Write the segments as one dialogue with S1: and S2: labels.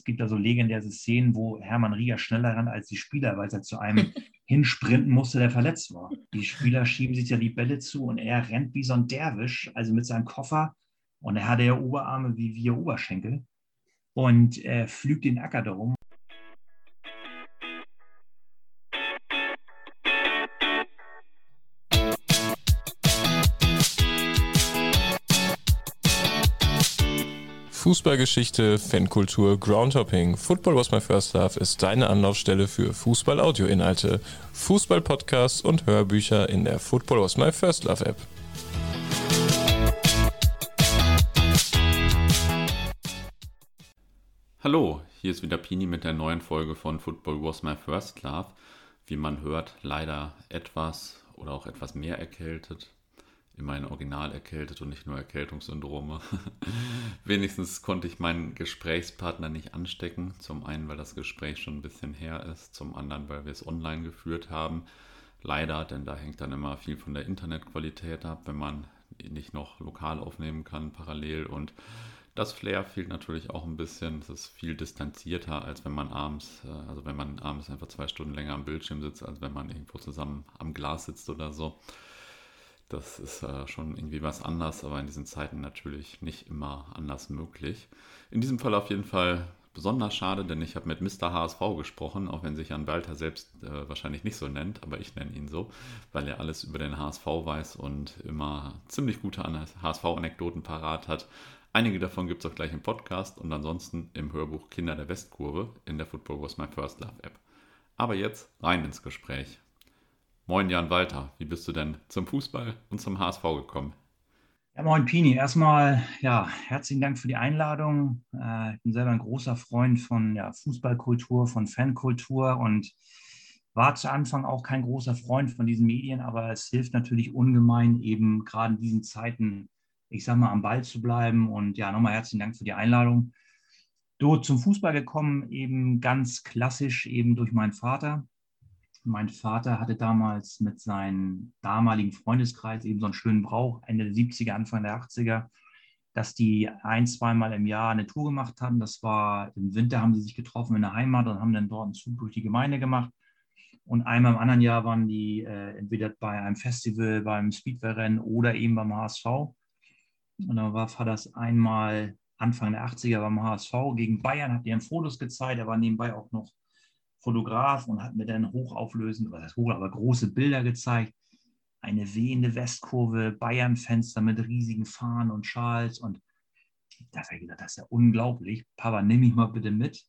S1: Es gibt da so legendäre Szenen, wo Hermann Rieger schneller rennt als die Spieler, weil er zu einem hinsprinten musste, der verletzt war. Die Spieler schieben sich ja die Bälle zu und er rennt wie so ein Derwisch, also mit seinem Koffer. Und er hatte ja Oberarme wie wir Oberschenkel und äh, pflügt den Acker darum.
S2: Fußballgeschichte, Fankultur, Groundhopping. Football was my first love ist deine Anlaufstelle für Fußball-Audio-Inhalte, Fußball-Podcasts und Hörbücher in der Football was my first love App.
S3: Hallo, hier ist wieder Pini mit der neuen Folge von Football was my first love. Wie man hört, leider etwas oder auch etwas mehr erkältet immerhin original erkältet und nicht nur Erkältungssyndrome. Wenigstens konnte ich meinen Gesprächspartner nicht anstecken. Zum einen, weil das Gespräch schon ein bisschen her ist, zum anderen, weil wir es online geführt haben. Leider, denn da hängt dann immer viel von der Internetqualität ab, wenn man nicht noch lokal aufnehmen kann parallel und das Flair fehlt natürlich auch ein bisschen. Es ist viel distanzierter, als wenn man abends, äh, also wenn man abends einfach zwei Stunden länger am Bildschirm sitzt, als wenn man irgendwo zusammen am Glas sitzt oder so. Das ist äh, schon irgendwie was anders, aber in diesen Zeiten natürlich nicht immer anders möglich. In diesem Fall auf jeden Fall besonders schade, denn ich habe mit Mr. HSV gesprochen, auch wenn sich Jan Walter selbst äh, wahrscheinlich nicht so nennt, aber ich nenne ihn so, weil er alles über den HSV weiß und immer ziemlich gute HSV-Anekdoten parat hat. Einige davon gibt es auch gleich im Podcast und ansonsten im Hörbuch Kinder der Westkurve in der Football Was My First Love App. Aber jetzt rein ins Gespräch. Moin Jan Walter, wie bist du denn zum Fußball und zum HSV gekommen?
S1: Ja, moin Pini, erstmal ja, herzlichen Dank für die Einladung. Äh, ich bin selber ein großer Freund von ja, Fußballkultur, von Fankultur und war zu Anfang auch kein großer Freund von diesen Medien, aber es hilft natürlich ungemein, eben gerade in diesen Zeiten, ich sag mal, am Ball zu bleiben. Und ja, nochmal herzlichen Dank für die Einladung. Dort zum Fußball gekommen, eben ganz klassisch, eben durch meinen Vater. Mein Vater hatte damals mit seinem damaligen Freundeskreis eben so einen schönen Brauch, Ende der 70er, Anfang der 80er, dass die ein, zweimal im Jahr eine Tour gemacht haben. Das war im Winter, haben sie sich getroffen in der Heimat und haben dann dort einen Zug durch die Gemeinde gemacht. Und einmal im anderen Jahr waren die äh, entweder bei einem Festival, beim Speedway-Rennen oder eben beim HSV. Und dann war das einmal Anfang der 80er beim HSV gegen Bayern, hat ihren Fotos gezeigt. Er war nebenbei auch noch Fotograf und hat mir dann hochauflösend, was heißt hoch, aber große Bilder gezeigt. Eine wehende Westkurve, Bayern-Fenster mit riesigen Fahnen und Schals. Und da habe ich gedacht, das ist ja unglaublich. Papa, nimm mich mal bitte mit.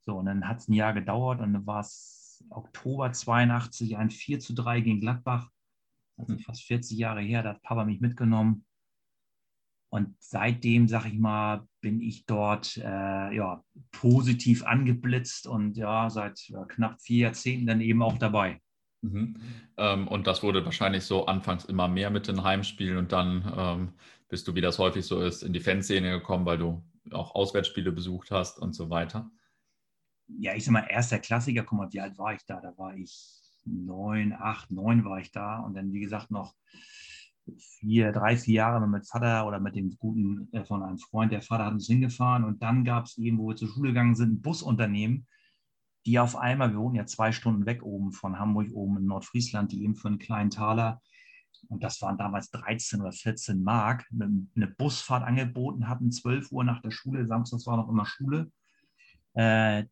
S1: So, und dann hat es ein Jahr gedauert und dann war es Oktober 82, ein 4 zu 3 gegen Gladbach. Also hm. fast 40 Jahre her, da hat Papa mich mitgenommen. Und seitdem, sag ich mal, bin ich dort äh, ja, positiv angeblitzt und ja, seit ja, knapp vier Jahrzehnten dann eben auch dabei.
S3: Mhm. Ähm, und das wurde wahrscheinlich so anfangs immer mehr mit den Heimspielen und dann ähm, bist du, wie das häufig so ist, in die Fanszene gekommen, weil du auch Auswärtsspiele besucht hast und so weiter.
S1: Ja, ich sag mal, erster Klassiker, guck mal, wie alt war ich da? Da war ich neun, acht, neun war ich da und dann, wie gesagt, noch vier, drei, vier Jahre mit Vater oder mit dem guten äh, von einem Freund, der Vater hat uns hingefahren und dann gab es eben, wo wir zur Schule gegangen sind, ein Busunternehmen, die auf einmal, wir wohnen ja zwei Stunden weg oben von Hamburg, oben in Nordfriesland, die eben für einen kleinen Taler, und das waren damals 13 oder 14 Mark, eine, eine Busfahrt angeboten hatten, 12 Uhr nach der Schule, samstags war noch immer Schule, äh,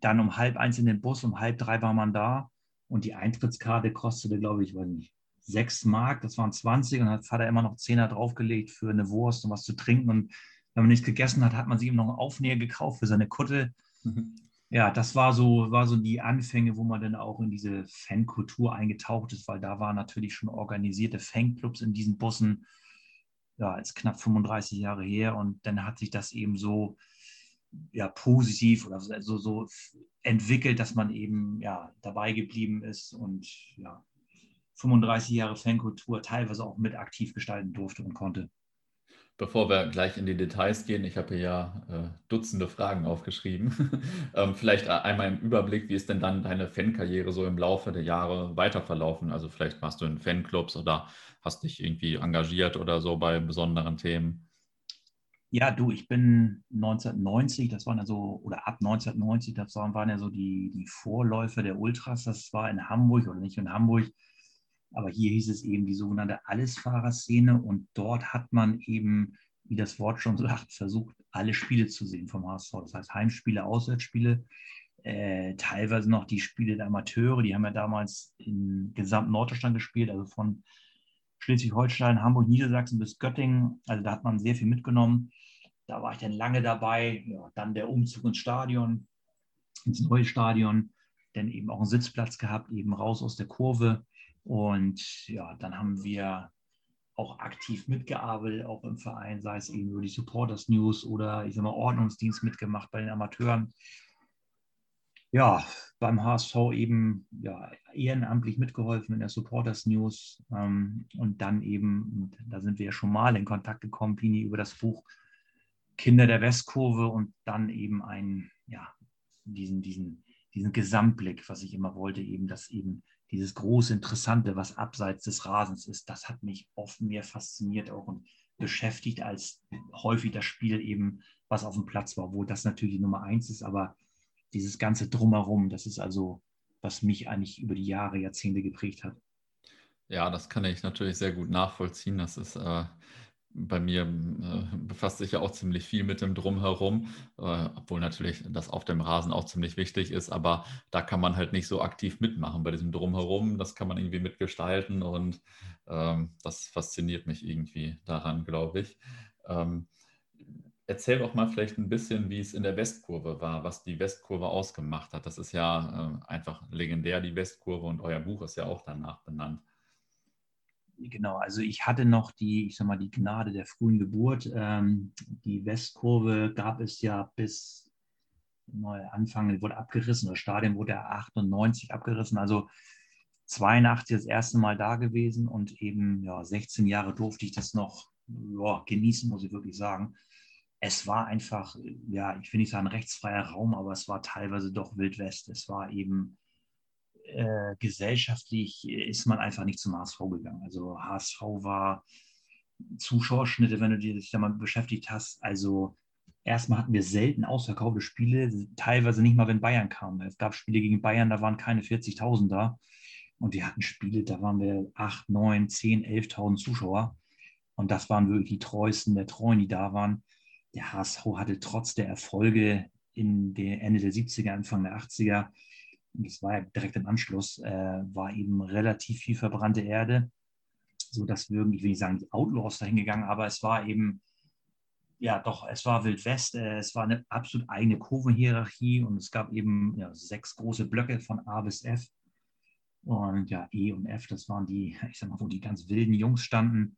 S1: dann um halb eins in den Bus, um halb drei war man da und die Eintrittskarte kostete, glaube ich, weiß nicht, 6 Mark, das waren 20 und hat Vater immer noch Zehner draufgelegt für eine Wurst und was zu trinken. Und wenn man nichts gegessen hat, hat man sich ihm noch einen Aufnäher gekauft für seine Kutte. Mhm. Ja, das war so, war so die Anfänge, wo man dann auch in diese Fankultur eingetaucht ist, weil da waren natürlich schon organisierte Fanclubs in diesen Bussen. Ja, ist knapp 35 Jahre her und dann hat sich das eben so ja, positiv oder so, so entwickelt, dass man eben ja, dabei geblieben ist und ja, 35 Jahre Fankultur teilweise auch mit aktiv gestalten durfte und konnte.
S3: Bevor wir gleich in die Details gehen, ich habe hier ja äh, Dutzende Fragen aufgeschrieben. ähm, vielleicht einmal im Überblick, wie ist denn dann deine Fankarriere so im Laufe der Jahre weiterverlaufen? Also vielleicht warst du in Fanclubs oder hast dich irgendwie engagiert oder so bei besonderen Themen?
S1: Ja, du, ich bin 1990, das waren ja so, oder ab 1990, das waren, waren ja so die, die Vorläufer der Ultras. Das war in Hamburg oder nicht in Hamburg, aber hier hieß es eben die sogenannte Allesfahrerszene und dort hat man eben, wie das Wort schon sagt, versucht, alle Spiele zu sehen vom HSV. Das heißt Heimspiele, Auswärtsspiele, äh, teilweise noch die Spiele der Amateure, die haben ja damals in gesamten Norddeutschland gespielt, also von Schleswig-Holstein, Hamburg, Niedersachsen bis Göttingen. Also da hat man sehr viel mitgenommen. Da war ich dann lange dabei. Ja, dann der Umzug ins Stadion, ins neue Stadion. Dann eben auch einen Sitzplatz gehabt, eben raus aus der Kurve. Und ja, dann haben wir auch aktiv mitgearbeitet, auch im Verein, sei es eben über die Supporters News oder ich sag mal Ordnungsdienst mitgemacht bei den Amateuren. Ja, beim HSV eben ja, ehrenamtlich mitgeholfen in der Supporters News ähm, und dann eben, da sind wir ja schon mal in Kontakt gekommen, Pini, über das Buch Kinder der Westkurve und dann eben einen, ja, diesen, diesen, diesen Gesamtblick, was ich immer wollte, eben, dass eben dieses große Interessante, was abseits des Rasens ist, das hat mich oft mehr fasziniert auch und beschäftigt als häufig das Spiel eben, was auf dem Platz war, wo das natürlich Nummer eins ist, aber dieses ganze Drumherum, das ist also, was mich eigentlich über die Jahre, Jahrzehnte geprägt hat.
S3: Ja, das kann ich natürlich sehr gut nachvollziehen. Das ist äh, bei mir äh, befasst sich ja auch ziemlich viel mit dem Drumherum, äh, obwohl natürlich das auf dem Rasen auch ziemlich wichtig ist, aber da kann man halt nicht so aktiv mitmachen bei diesem Drumherum. Das kann man irgendwie mitgestalten und ähm, das fasziniert mich irgendwie daran, glaube ich. Ähm, Erzähl doch mal vielleicht ein bisschen, wie es in der Westkurve war, was die Westkurve ausgemacht hat. Das ist ja äh, einfach legendär, die Westkurve, und euer Buch ist ja auch danach benannt.
S1: Genau, also ich hatte noch die, ich sag mal, die Gnade der frühen Geburt. Ähm, die Westkurve gab es ja bis Anfang, wurde abgerissen, das Stadion wurde ja 98 abgerissen, also 82 das erste Mal da gewesen und eben ja, 16 Jahre durfte ich das noch ja, genießen, muss ich wirklich sagen es war einfach, ja, ich will nicht sagen rechtsfreier Raum, aber es war teilweise doch Wildwest. Es war eben äh, gesellschaftlich, ist man einfach nicht zum HSV gegangen. Also HSV war Zuschauerschnitte, wenn du dich damit beschäftigt hast. Also erstmal hatten wir selten ausverkaufte Spiele, teilweise nicht mal, wenn Bayern kam. Es gab Spiele gegen Bayern, da waren keine 40.000 da. Und wir hatten Spiele, da waren wir 8, 9, 10, 11.000 Zuschauer. Und das waren wirklich die treuesten der Treuen, die da waren der HSV hatte trotz der Erfolge in der Ende der 70er, Anfang der 80er, und das war ja direkt im Anschluss, äh, war eben relativ viel verbrannte Erde, sodass wir irgendwie, ich will nicht sagen, die Outlaws dahin gegangen, aber es war eben, ja doch, es war Wild West, äh, es war eine absolut eigene Kurvenhierarchie und es gab eben ja, sechs große Blöcke von A bis F. Und ja, E und F, das waren die, ich sag mal, wo die ganz wilden Jungs standen.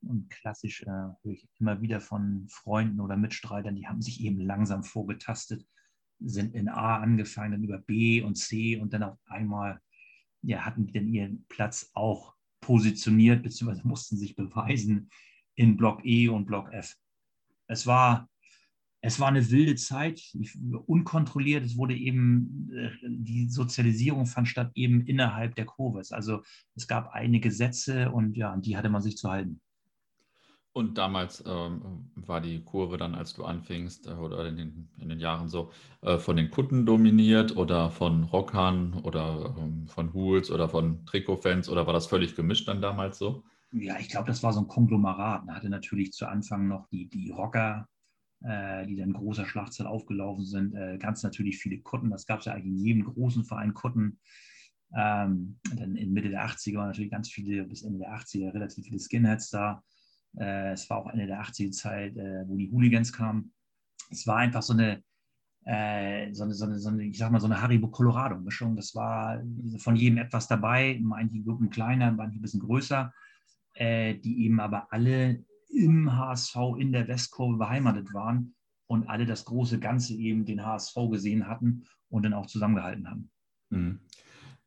S1: Und klassisch äh, höre ich immer wieder von Freunden oder Mitstreitern, die haben sich eben langsam vorgetastet, sind in A angefangen, dann über B und C und dann auf einmal ja, hatten die dann ihren Platz auch positioniert, beziehungsweise mussten sich beweisen in Block E und Block F. Es war, es war eine wilde Zeit, unkontrolliert. Es wurde eben, äh, die Sozialisierung fand statt eben innerhalb der Kurve. Also es gab einige Gesetze und ja, an die hatte man sich zu halten.
S3: Und damals ähm, war die Kurve dann, als du anfingst, äh, oder in den, in den Jahren so, äh, von den Kunden dominiert oder von Rockern oder ähm, von Hools oder von Trikotfans oder war das völlig gemischt dann damals so?
S1: Ja, ich glaube, das war so ein Konglomerat. Man hatte natürlich zu Anfang noch die, die Rocker, äh, die dann großer Schlachtzahl aufgelaufen sind. Äh, ganz natürlich viele Kutten. Das gab es ja eigentlich in jedem großen Verein Kutten. Ähm, dann in Mitte der 80er waren natürlich ganz viele, bis Ende der 80er relativ viele Skinheads da. Äh, es war auch Ende der 80er Zeit, äh, wo die Hooligans kamen. Es war einfach so eine, äh, so eine, so eine, so eine ich sag mal, so eine Haribo-Colorado-Mischung. Das war von jedem etwas dabei, manche Gruppen kleiner, manche ein bisschen größer, die eben aber alle im HSV in der Westkurve beheimatet waren und alle das große Ganze eben den HSV gesehen hatten und dann auch zusammengehalten haben. Mhm.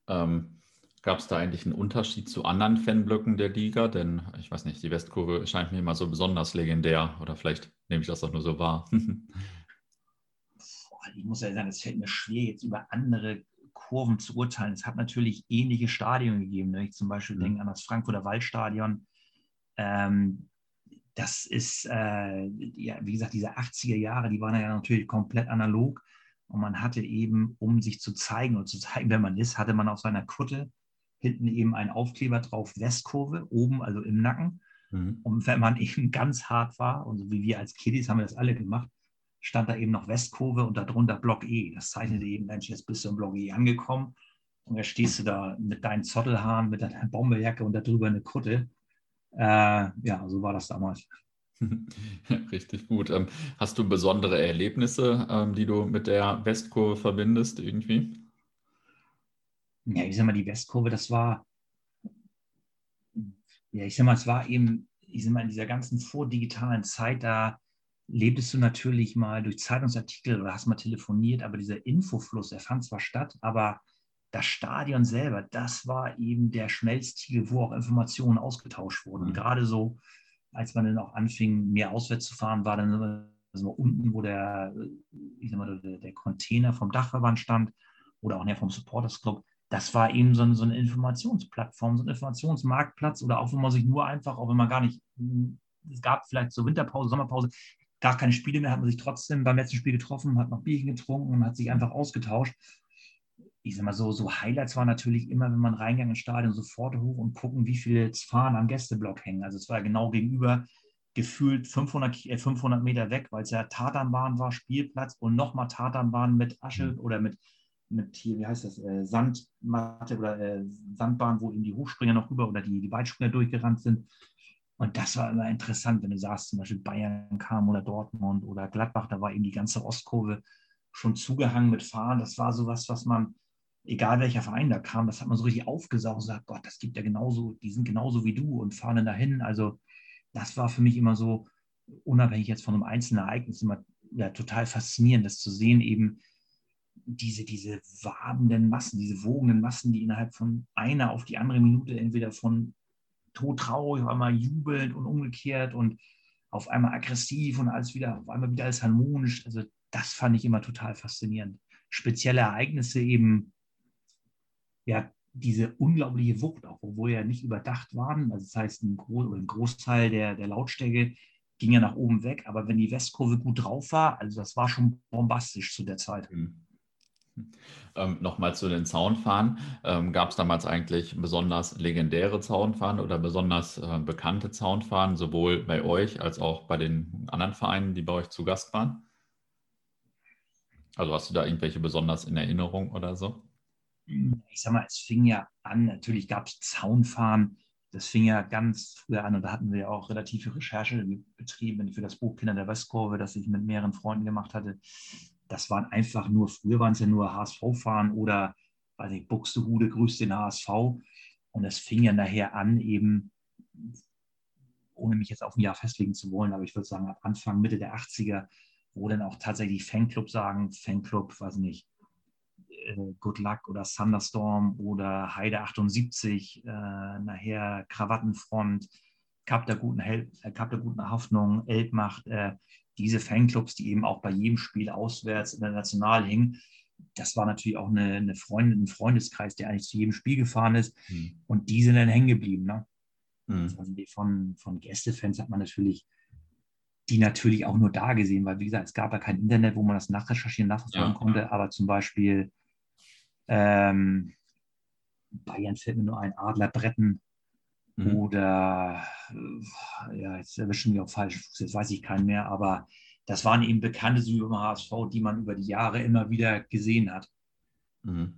S3: Ähm, Gab es da eigentlich einen Unterschied zu anderen Fanblöcken der Liga? Denn ich weiß nicht, die Westkurve scheint mir immer so besonders legendär oder vielleicht nehme ich das auch nur so wahr.
S1: ich muss ja sagen, es fällt mir schwer, jetzt über andere Kurven zu urteilen. Es hat natürlich ähnliche Stadien gegeben. Ne? Ich zum Beispiel mhm. denke an das Frankfurter Waldstadion. Ähm, das ist, äh, ja, wie gesagt, diese 80er Jahre, die waren ja natürlich komplett analog. Und man hatte eben, um sich zu zeigen und zu zeigen, wer man ist, hatte man auf seiner Kutte hinten eben einen Aufkleber drauf, Westkurve, oben, also im Nacken. Mhm. Und wenn man eben ganz hart war, und so wie wir als Kiddies haben wir das alle gemacht, stand da eben noch Westkurve und darunter Block E. Das zeichnete eben, Mensch, jetzt bist du im Block E angekommen. Und da stehst du da mit deinen Zottelhaaren, mit deiner Bomberjacke und darüber eine Kutte. Äh, ja, so war das damals.
S3: Richtig gut. Ähm, hast du besondere Erlebnisse, ähm, die du mit der Westkurve verbindest irgendwie?
S1: Ja, ich sag mal, die Westkurve, das war, ja, ich sag mal, es war eben, ich sag mal, in dieser ganzen vordigitalen Zeit, da lebtest du natürlich mal durch Zeitungsartikel oder hast mal telefoniert, aber dieser Infofluss, der fand zwar statt, aber das Stadion selber, das war eben der Schmelztiegel, wo auch Informationen ausgetauscht wurden. Mhm. Gerade so, als man dann auch anfing, mehr auswärts zu fahren, war dann also unten, wo der, ich sag mal, der, der Container vom Dachverband stand oder auch vom Supporters Club, das war eben so eine, so eine Informationsplattform, so ein Informationsmarktplatz oder auch wenn man sich nur einfach, auch wenn man gar nicht, es gab vielleicht so Winterpause, Sommerpause, gar keine Spiele mehr, hat man sich trotzdem beim letzten Spiel getroffen, hat noch Bierchen getrunken und hat sich einfach ausgetauscht. Ich sag mal so, so Highlights waren natürlich immer, wenn man reingegangen ins Stadion, sofort hoch und gucken, wie viele Fahnen am Gästeblock hängen. Also es war genau gegenüber, gefühlt 500, äh, 500 Meter weg, weil es ja Tatanbahn war, Spielplatz und nochmal Tatanbahn mit Asche mhm. oder mit mit hier, wie heißt das, äh, Sandmatte oder äh, Sandbahn, wo eben die Hochspringer noch rüber oder die, die Weitspringer durchgerannt sind. Und das war immer interessant, wenn du sagst, zum Beispiel Bayern kam oder Dortmund oder Gladbach, da war eben die ganze Ostkurve schon zugehangen mit Fahren. Das war sowas, was man, egal welcher Verein da kam, das hat man so richtig aufgesaugt und sagt, Gott, das gibt ja genauso, die sind genauso wie du und fahren dann dahin. Also das war für mich immer so, unabhängig jetzt von einem einzelnen Ereignis, immer ja, total faszinierend, das zu sehen, eben, diese, diese wabenden Massen, diese wogenden Massen, die innerhalb von einer auf die andere Minute entweder von todtraurig, auf einmal jubelnd und umgekehrt und auf einmal aggressiv und alles wieder, auf einmal wieder alles harmonisch. Also das fand ich immer total faszinierend. Spezielle Ereignisse eben, ja, diese unglaubliche Wucht, auch obwohl ja nicht überdacht waren. Also das heißt, ein, Groß ein Großteil der, der Lautstärke ging ja nach oben weg, aber wenn die Westkurve gut drauf war, also das war schon bombastisch zu der Zeit. Mhm.
S3: Ähm, Nochmal zu den Zaunfahren. Ähm, Gab es damals eigentlich besonders legendäre Zaunfahren oder besonders äh, bekannte Zaunfahren, sowohl bei euch als auch bei den anderen Vereinen, die bei euch zu Gast waren? Also hast du da irgendwelche besonders in Erinnerung oder so?
S1: Ich sag mal, es fing ja an, natürlich gab es Zaunfahren, das fing ja ganz früher an und da hatten wir auch relativ viel Recherche betrieben für das Buch Kinder der Westkurve, das ich mit mehreren Freunden gemacht hatte das waren einfach nur, früher waren es ja nur HSV-Fahren oder, weiß ich, Buxtehude grüßt den HSV. Und es fing ja nachher an, eben, ohne mich jetzt auf ein Jahr festlegen zu wollen, aber ich würde sagen, ab Anfang, Mitte der 80er, wo dann auch tatsächlich Fanclub sagen, Fanclub, weiß nicht, äh, Good Luck oder Thunderstorm oder Heide 78, äh, nachher Krawattenfront, Kap der guten, Hel äh, Kap der guten Hoffnung, Elbmacht, äh, diese Fanclubs, die eben auch bei jedem Spiel auswärts international hingen, das war natürlich auch eine, eine Freundin, ein Freundeskreis, der eigentlich zu jedem Spiel gefahren ist. Mhm. Und die sind dann hängen geblieben. Ne? Mhm. Also von, von Gästefans hat man natürlich die natürlich auch nur da gesehen, weil wie gesagt, es gab ja kein Internet, wo man das nachrecherchieren, nachverfolgen ja, konnte, ja. aber zum Beispiel ähm, Bayern fällt mir nur ein, Adler Bretten Mhm. Oder, äh, ja, jetzt erwischen wir auf falschen Fuß, jetzt weiß ich keinen mehr, aber das waren eben bekannte so über HSV, die man über die Jahre immer wieder gesehen hat.
S3: Mhm.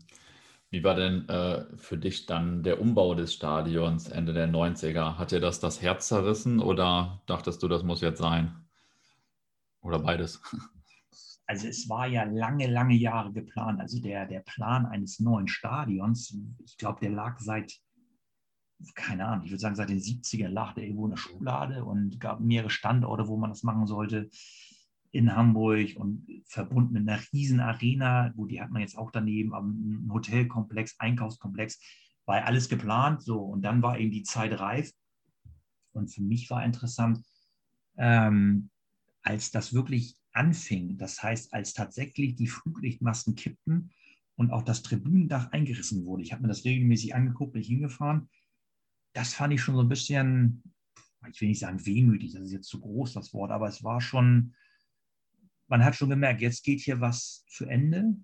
S3: Wie war denn äh, für dich dann der Umbau des Stadions Ende der 90er? Hat dir das das Herz zerrissen oder dachtest du, das muss jetzt sein? Oder beides?
S1: Also es war ja lange, lange Jahre geplant. Also der, der Plan eines neuen Stadions, ich glaube, der lag seit keine Ahnung, ich würde sagen, seit den 70ern lag der irgendwo in der Schublade und gab mehrere Standorte, wo man das machen sollte in Hamburg und verbunden mit einer riesen Arena, wo die hat man jetzt auch daneben, ein Hotelkomplex, Einkaufskomplex, war alles geplant so. Und dann war eben die Zeit reif. Und für mich war interessant, ähm, als das wirklich anfing, das heißt, als tatsächlich die Fluglichtmasten kippten und auch das Tribünendach eingerissen wurde. Ich habe mir das regelmäßig angeguckt, bin ich hingefahren das fand ich schon so ein bisschen, ich will nicht sagen wehmütig, das ist jetzt zu groß das Wort, aber es war schon, man hat schon gemerkt, jetzt geht hier was zu Ende,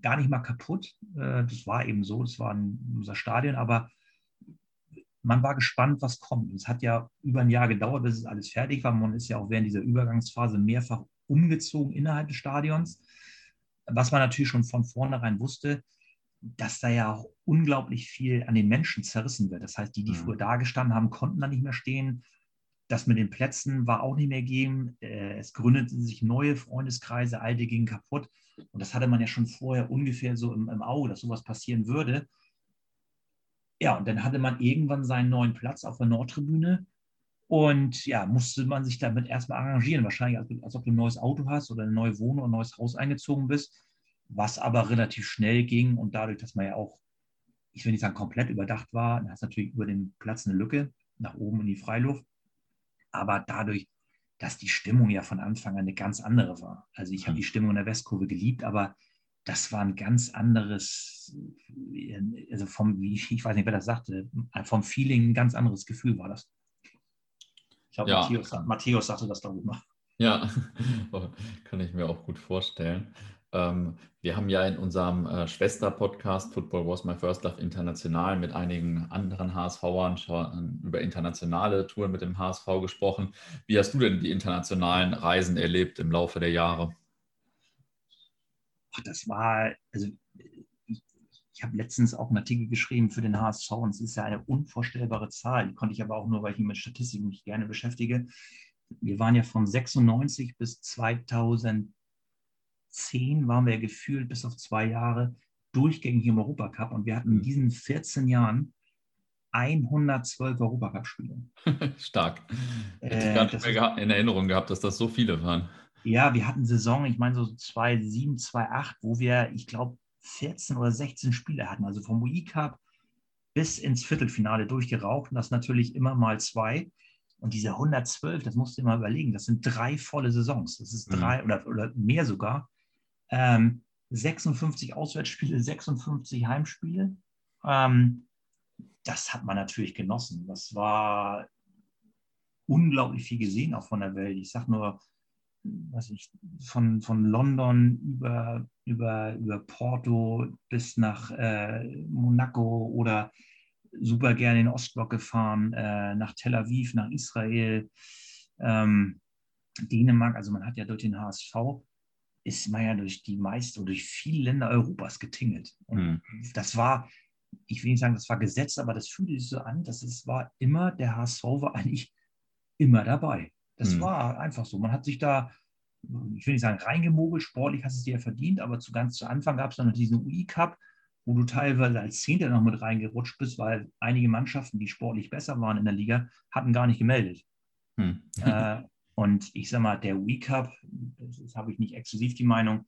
S1: gar nicht mal kaputt. Äh, das war eben so, das war unser Stadion, aber man war gespannt, was kommt. Es hat ja über ein Jahr gedauert, bis es alles fertig war. Man ist ja auch während dieser Übergangsphase mehrfach umgezogen innerhalb des Stadions. Was man natürlich schon von vornherein wusste, dass da ja auch unglaublich viel an den Menschen zerrissen wird. Das heißt, die, die mhm. früher da gestanden haben, konnten da nicht mehr stehen. Das mit den Plätzen war auch nicht mehr gegeben. Äh, es gründeten sich neue Freundeskreise, alte gingen kaputt. Und das hatte man ja schon vorher ungefähr so im, im Auge, dass sowas passieren würde. Ja, und dann hatte man irgendwann seinen neuen Platz auf der Nordtribüne. Und ja, musste man sich damit erstmal arrangieren. Wahrscheinlich, als, als ob du ein neues Auto hast oder eine neue Wohnung oder ein neues Haus eingezogen bist was aber relativ schnell ging und dadurch, dass man ja auch, ich will nicht sagen komplett überdacht war, dann hast du natürlich über den Platz eine Lücke nach oben in die Freiluft, aber dadurch, dass die Stimmung ja von Anfang an eine ganz andere war. Also ich habe mhm. die Stimmung in der Westkurve geliebt, aber das war ein ganz anderes, also vom, ich weiß nicht, wer das sagte, vom Feeling ein ganz anderes Gefühl war das. Ich glaube, ja. Matthäus, Matthäus sagte das, glaube ich, mal.
S3: Ja, kann ich mir auch gut vorstellen. Ähm, wir haben ja in unserem äh, Schwester-Podcast Football Was My First Love International mit einigen anderen HSVern schon über internationale Touren mit dem HSV gesprochen. Wie hast du denn die internationalen Reisen erlebt im Laufe der Jahre?
S1: Das war, also ich, ich habe letztens auch einen Artikel geschrieben für den HSV und es ist ja eine unvorstellbare Zahl. Die konnte ich aber auch nur, weil ich mich mit Statistiken mich gerne beschäftige. Wir waren ja von 96 bis 2000 zehn waren wir gefühlt bis auf zwei Jahre durchgängig im Europacup und wir hatten in hm. diesen 14 Jahren 112 Europacup-Spiele.
S3: Stark. Hätte ich äh, gar nicht mehr in Erinnerung gehabt, dass das so viele waren.
S1: Ja, wir hatten Saison, ich meine so 2007, 2008, wo wir, ich glaube, 14 oder 16 Spiele hatten, also vom UI Cup bis ins Viertelfinale durchgeraucht und das natürlich immer mal zwei. Und diese 112, das musst du dir mal überlegen, das sind drei volle Saisons. Das ist drei mhm. oder, oder mehr sogar. Ähm, 56 Auswärtsspiele, 56 Heimspiele. Ähm, das hat man natürlich genossen. Das war unglaublich viel gesehen, auch von der Welt. Ich sage nur, was ich, von, von London über, über, über Porto bis nach äh, Monaco oder super gerne in den Ostblock gefahren, äh, nach Tel Aviv, nach Israel, ähm, Dänemark. Also man hat ja durch den HSV ist man ja durch die meisten oder durch viele Länder Europas getingelt. Und mhm. das war, ich will nicht sagen, das war Gesetz, aber das fühlte sich so an, dass es war immer, der HSV war eigentlich immer dabei. Das mhm. war einfach so. Man hat sich da, ich will nicht sagen, reingemogelt, sportlich hast du es dir ja verdient, aber zu ganz zu Anfang gab es dann noch diesen UI-Cup, wo du teilweise als Zehnter noch mit reingerutscht bist, weil einige Mannschaften, die sportlich besser waren in der Liga, hatten gar nicht gemeldet. Hm. Äh, und ich sage mal, der Wii Cup, das habe ich nicht exklusiv die Meinung,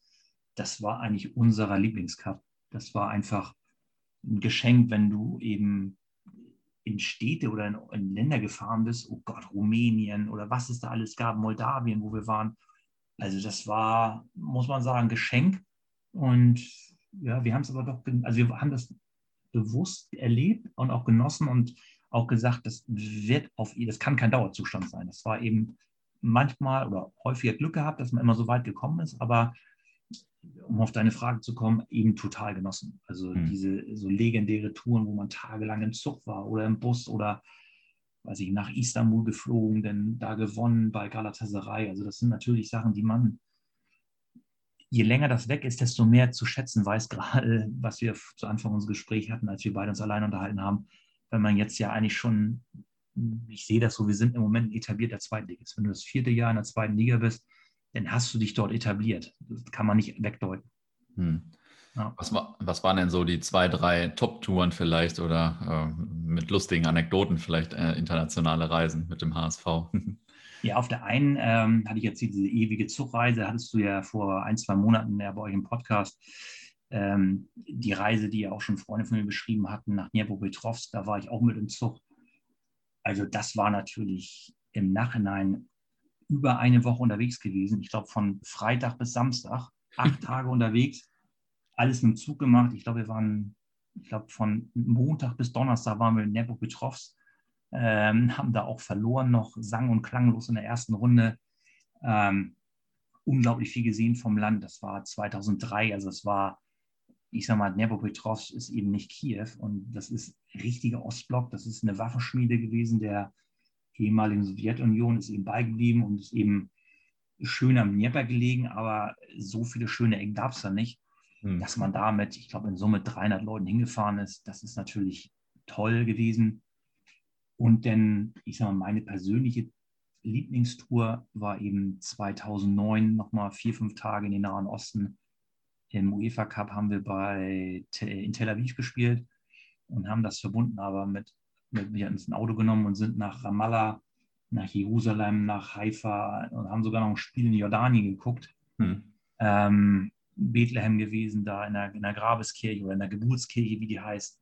S1: das war eigentlich unserer Lieblingscup. Das war einfach ein Geschenk, wenn du eben in Städte oder in, in, Länder gefahren bist, oh Gott, Rumänien oder was es da alles gab, Moldawien, wo wir waren. Also das war, muss man sagen, Geschenk. Und ja, wir haben es aber doch, also wir haben das bewusst erlebt und auch genossen und auch gesagt, das wird auf, das kann kein Dauerzustand sein. Das war eben manchmal oder häufiger Glück gehabt, dass man immer so weit gekommen ist, aber um auf deine Frage zu kommen, eben total genossen. Also mhm. diese so legendäre Touren, wo man tagelang im Zug war oder im Bus oder weiß ich, nach Istanbul geflogen, denn da gewonnen bei Galatasaray. Also das sind natürlich Sachen, die man, je länger das weg ist, desto mehr zu schätzen weiß, gerade was wir zu Anfang unseres Gesprächs hatten, als wir beide uns allein unterhalten haben, wenn man jetzt ja eigentlich schon ich sehe das so, wir sind im Moment ein etablierter Zweitligist. Wenn du das vierte Jahr in der zweiten Liga bist, dann hast du dich dort etabliert. Das kann man nicht wegdeuten. Hm.
S3: Ja. Was, war, was waren denn so die zwei, drei Top-Touren vielleicht oder äh, mit lustigen Anekdoten vielleicht äh, internationale Reisen mit dem HSV?
S1: Ja, auf der einen ähm, hatte ich jetzt diese ewige Zugreise, hattest du ja vor ein, zwei Monaten ja bei euch im Podcast. Ähm, die Reise, die ja auch schon Freunde von mir beschrieben hatten, nach Dnipropetrovsk, da war ich auch mit im Zug. Also das war natürlich im Nachhinein über eine Woche unterwegs gewesen. Ich glaube von Freitag bis Samstag, acht Tage unterwegs, alles mit dem Zug gemacht. Ich glaube, wir waren, ich glaube von Montag bis Donnerstag waren wir in Nepopetrovsk. ähm, haben da auch verloren, noch sang- und klanglos in der ersten Runde. Ähm, unglaublich viel gesehen vom Land. Das war 2003, also es war, ich sag mal, Dnepropetrovsk ist eben nicht Kiew und das ist richtiger Ostblock. Das ist eine Waffenschmiede gewesen der ehemaligen Sowjetunion, ist eben beigeblieben und ist eben schön am Dnieper gelegen, aber so viele schöne Ecken gab es da nicht, hm. dass man damit, ich glaube, in Summe 300 Leuten hingefahren ist. Das ist natürlich toll gewesen. Und denn, ich sage mal, meine persönliche Lieblingstour war eben 2009 nochmal vier, fünf Tage in den Nahen Osten. Im UEFA Cup haben wir bei, in Tel Aviv gespielt und haben das verbunden aber mit, mit wir hatten uns ein Auto genommen und sind nach Ramallah, nach Jerusalem, nach Haifa und haben sogar noch ein Spiel in Jordanien geguckt. Hm. Ähm, Bethlehem gewesen, da in der, in der Grabeskirche oder in der Geburtskirche, wie die heißt.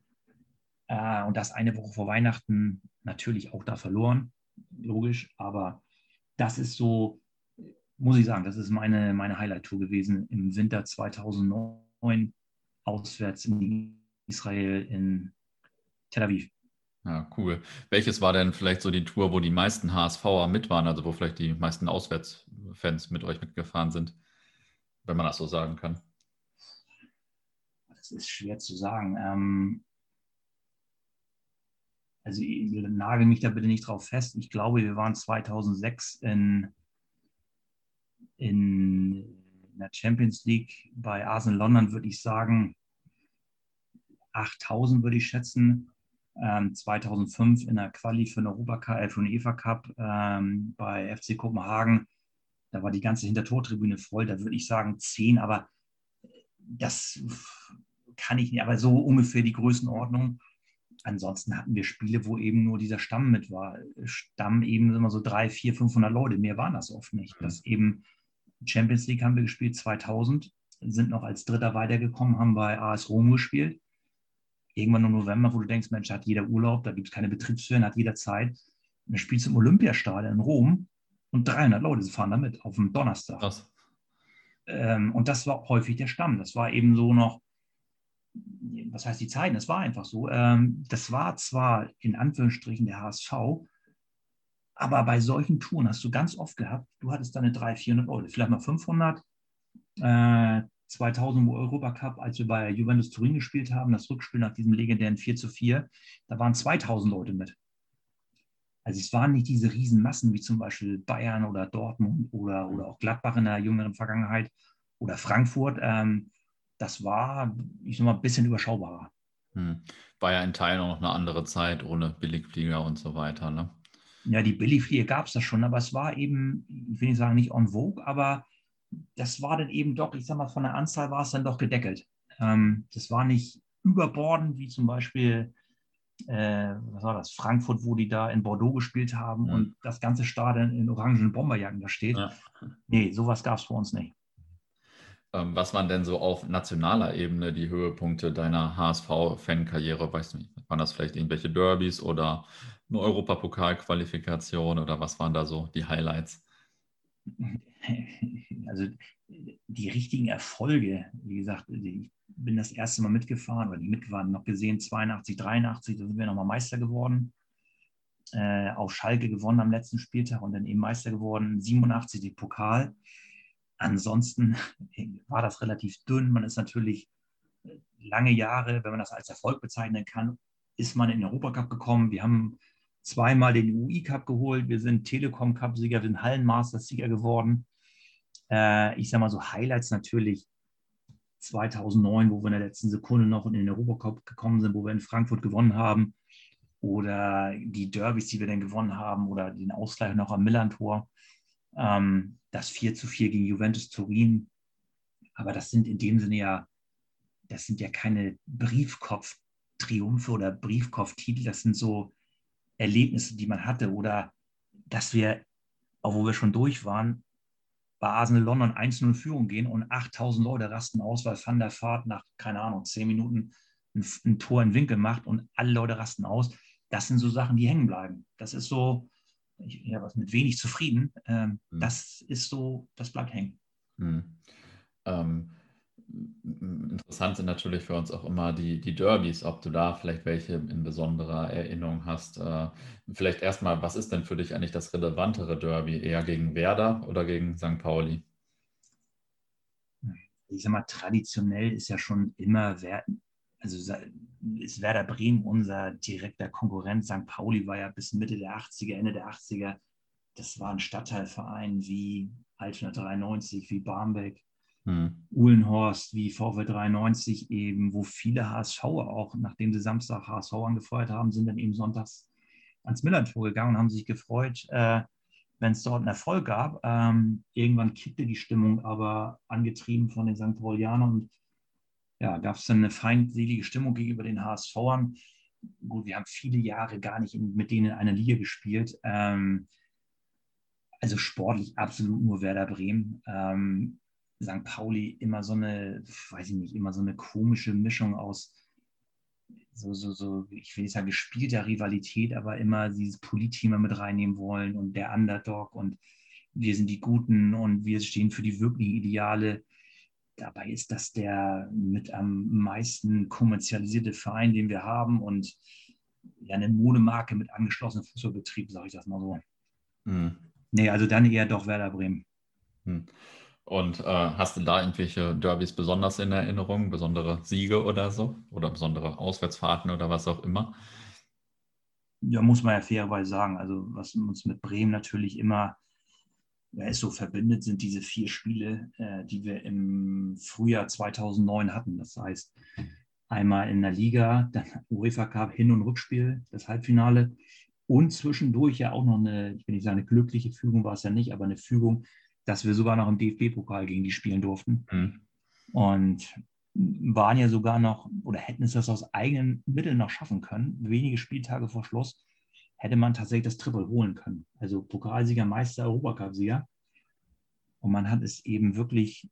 S1: Äh, und das eine Woche vor Weihnachten natürlich auch da verloren, logisch. Aber das ist so, muss ich sagen, das ist meine, meine Highlight-Tour gewesen im Winter 2009, auswärts in Israel, in Tel Aviv.
S3: Ja, cool. Welches war denn vielleicht so die Tour, wo die meisten HSVer mit waren, also wo vielleicht die meisten Auswärtsfans mit euch mitgefahren sind, wenn man das so sagen kann?
S1: Das ist schwer zu sagen. Ähm, also nagel mich da bitte nicht drauf fest. Ich glaube, wir waren 2006 in, in der Champions League bei Arsenal London, würde ich sagen, 8000 würde ich schätzen. Ähm, 2005 in der Quali für den, Europa äh, für den EFA Cup ähm, bei FC Kopenhagen. Da war die ganze Hintertortribüne voll. Da würde ich sagen 10, aber das kann ich nicht. Aber so ungefähr die Größenordnung ansonsten hatten wir Spiele, wo eben nur dieser Stamm mit war. Stamm eben immer so drei, vier, 500 Leute. Mehr waren das oft nicht. Mhm. Das eben Champions League haben wir gespielt 2000, sind noch als Dritter weitergekommen, haben bei AS Rom gespielt. Irgendwann im November, wo du denkst, Mensch, hat jeder Urlaub, da gibt es keine Betriebsferien, hat jeder Zeit. Dann spielst du im Olympiastadion in Rom und 300 Leute fahren damit auf dem Donnerstag. Ähm, und das war häufig der Stamm. Das war eben so noch was heißt die Zeiten? Es war einfach so. Ähm, das war zwar in Anführungsstrichen der HSV, aber bei solchen Touren hast du ganz oft gehabt, du hattest deine 300, 400 Euro, vielleicht mal 500. Äh, 2000 Europacup, als wir bei Juventus Turin gespielt haben, das Rückspiel nach diesem legendären 4 zu 4, da waren 2000 Leute mit. Also es waren nicht diese Riesenmassen wie zum Beispiel Bayern oder Dortmund oder, oder auch Gladbach in der jüngeren Vergangenheit oder Frankfurt. Ähm, das war, ich sag mal, ein bisschen überschaubarer.
S3: Hm. War ja in Teilen auch noch eine andere Zeit ohne Billigflieger und so weiter, ne?
S1: Ja, die Billigflieger gab es da schon, aber es war eben, ich will nicht sagen nicht on vogue, aber das war dann eben doch, ich sag mal, von der Anzahl war es dann doch gedeckelt. Ähm, das war nicht überbordend, wie zum Beispiel, äh, was war das, Frankfurt, wo die da in Bordeaux gespielt haben mhm. und das ganze Stadion in orangen Bomberjacken da steht. Ja. Nee, sowas gab es bei uns nicht.
S3: Ähm, was waren denn so auf nationaler Ebene die Höhepunkte deiner HSV-Fan-Karriere? Weißt du, waren das vielleicht irgendwelche Derbys oder eine Europapokal-Qualifikation oder was waren da so die Highlights?
S1: Also die richtigen Erfolge, wie gesagt, ich bin das erste Mal mitgefahren oder nicht mitgefahren, noch gesehen, 82, 83, da sind wir nochmal Meister geworden. Äh, auf Schalke gewonnen am letzten Spieltag und dann eben Meister geworden, 87 die Pokal. Ansonsten war das relativ dünn. Man ist natürlich lange Jahre, wenn man das als Erfolg bezeichnen kann, ist man in den Europacup gekommen. Wir haben zweimal den UI Cup geholt. Wir sind Telekom Cup Sieger, wir sind Hallenmasters Sieger geworden. Äh, ich sage mal so Highlights natürlich 2009, wo wir in der letzten Sekunde noch in den Europacup gekommen sind, wo wir in Frankfurt gewonnen haben. Oder die Derbys, die wir dann gewonnen haben, oder den Ausgleich noch am Millantor. Ähm, das 4 zu 4 gegen Juventus Turin. Aber das sind in dem Sinne ja, das sind ja keine Briefkopf-Triumphe oder Briefkopf-Titel, das sind so Erlebnisse, die man hatte. Oder dass wir, obwohl wir schon durch waren, bei Arsenal London 1-0 in Führung gehen und 8000 Leute rasten aus, weil Van der Vaart nach, keine Ahnung, 10 Minuten ein, ein Tor in Winkel macht und alle Leute rasten aus. Das sind so Sachen, die hängen bleiben. Das ist so, ich, ja, was mit wenig zufrieden. Ähm, mhm. Das ist so, das bleibt hängen.
S3: Mhm. Ähm, Interessant sind natürlich für uns auch immer die, die Derbys, ob du da vielleicht welche in besonderer Erinnerung hast. Äh, vielleicht erstmal, was ist denn für dich eigentlich das relevantere Derby? Eher gegen Werder oder gegen St. Pauli?
S1: Ich sag mal, traditionell ist ja schon immer, also ist Werder Bremen unser direkter Konkurrent. St. Pauli war ja bis Mitte der 80er, Ende der 80er, das war ein Stadtteilverein wie Altona 93, wie Barmbek hm. Uhlenhorst wie VW 93 eben, wo viele HSV auch, nachdem sie Samstag HSV angefeuert haben, sind dann eben sonntags ans Millantor gegangen und haben sich gefreut, äh, wenn es dort einen Erfolg gab. Ähm, irgendwann kippte die Stimmung, aber angetrieben von den St. Paulianern und ja, gab es dann eine feindselige Stimmung gegenüber den HSVern. Gut, wir haben viele Jahre gar nicht in, mit denen in einer Liga gespielt. Ähm, also sportlich absolut nur Werder Bremen. Ähm, St. Pauli immer so eine, weiß ich nicht, immer so eine komische Mischung aus so, so, so, ich will nicht sagen gespielter Rivalität, aber immer dieses Politthema mit reinnehmen wollen und der Underdog und wir sind die Guten und wir stehen für die wirklichen Ideale. Dabei ist das der mit am meisten kommerzialisierte Verein, den wir haben und ja eine Modemarke mit angeschlossenem Fußballbetrieb, sage ich das mal so. Hm. Nee, also dann eher doch Werder Bremen.
S3: Hm. Und äh, hast du da irgendwelche Derbys besonders in Erinnerung, besondere Siege oder so? Oder besondere Auswärtsfahrten oder was auch immer?
S1: Ja, muss man ja fairerweise sagen. Also, was uns mit Bremen natürlich immer ja, so verbindet, sind diese vier Spiele, äh, die wir im Frühjahr 2009 hatten. Das heißt, einmal in der Liga, dann UEFA Cup Hin- und Rückspiel, das Halbfinale und zwischendurch ja auch noch eine, ich will nicht sagen, eine glückliche Fügung war es ja nicht, aber eine Fügung dass wir sogar noch im DFB-Pokal gegen die spielen durften. Mhm. Und waren ja sogar noch oder hätten es das aus eigenen Mitteln noch schaffen können. Wenige Spieltage vor Schluss hätte man tatsächlich das Triple holen können. Also Pokalsieger, Meister, Europacup-Sieger. Und man hat es eben wirklich,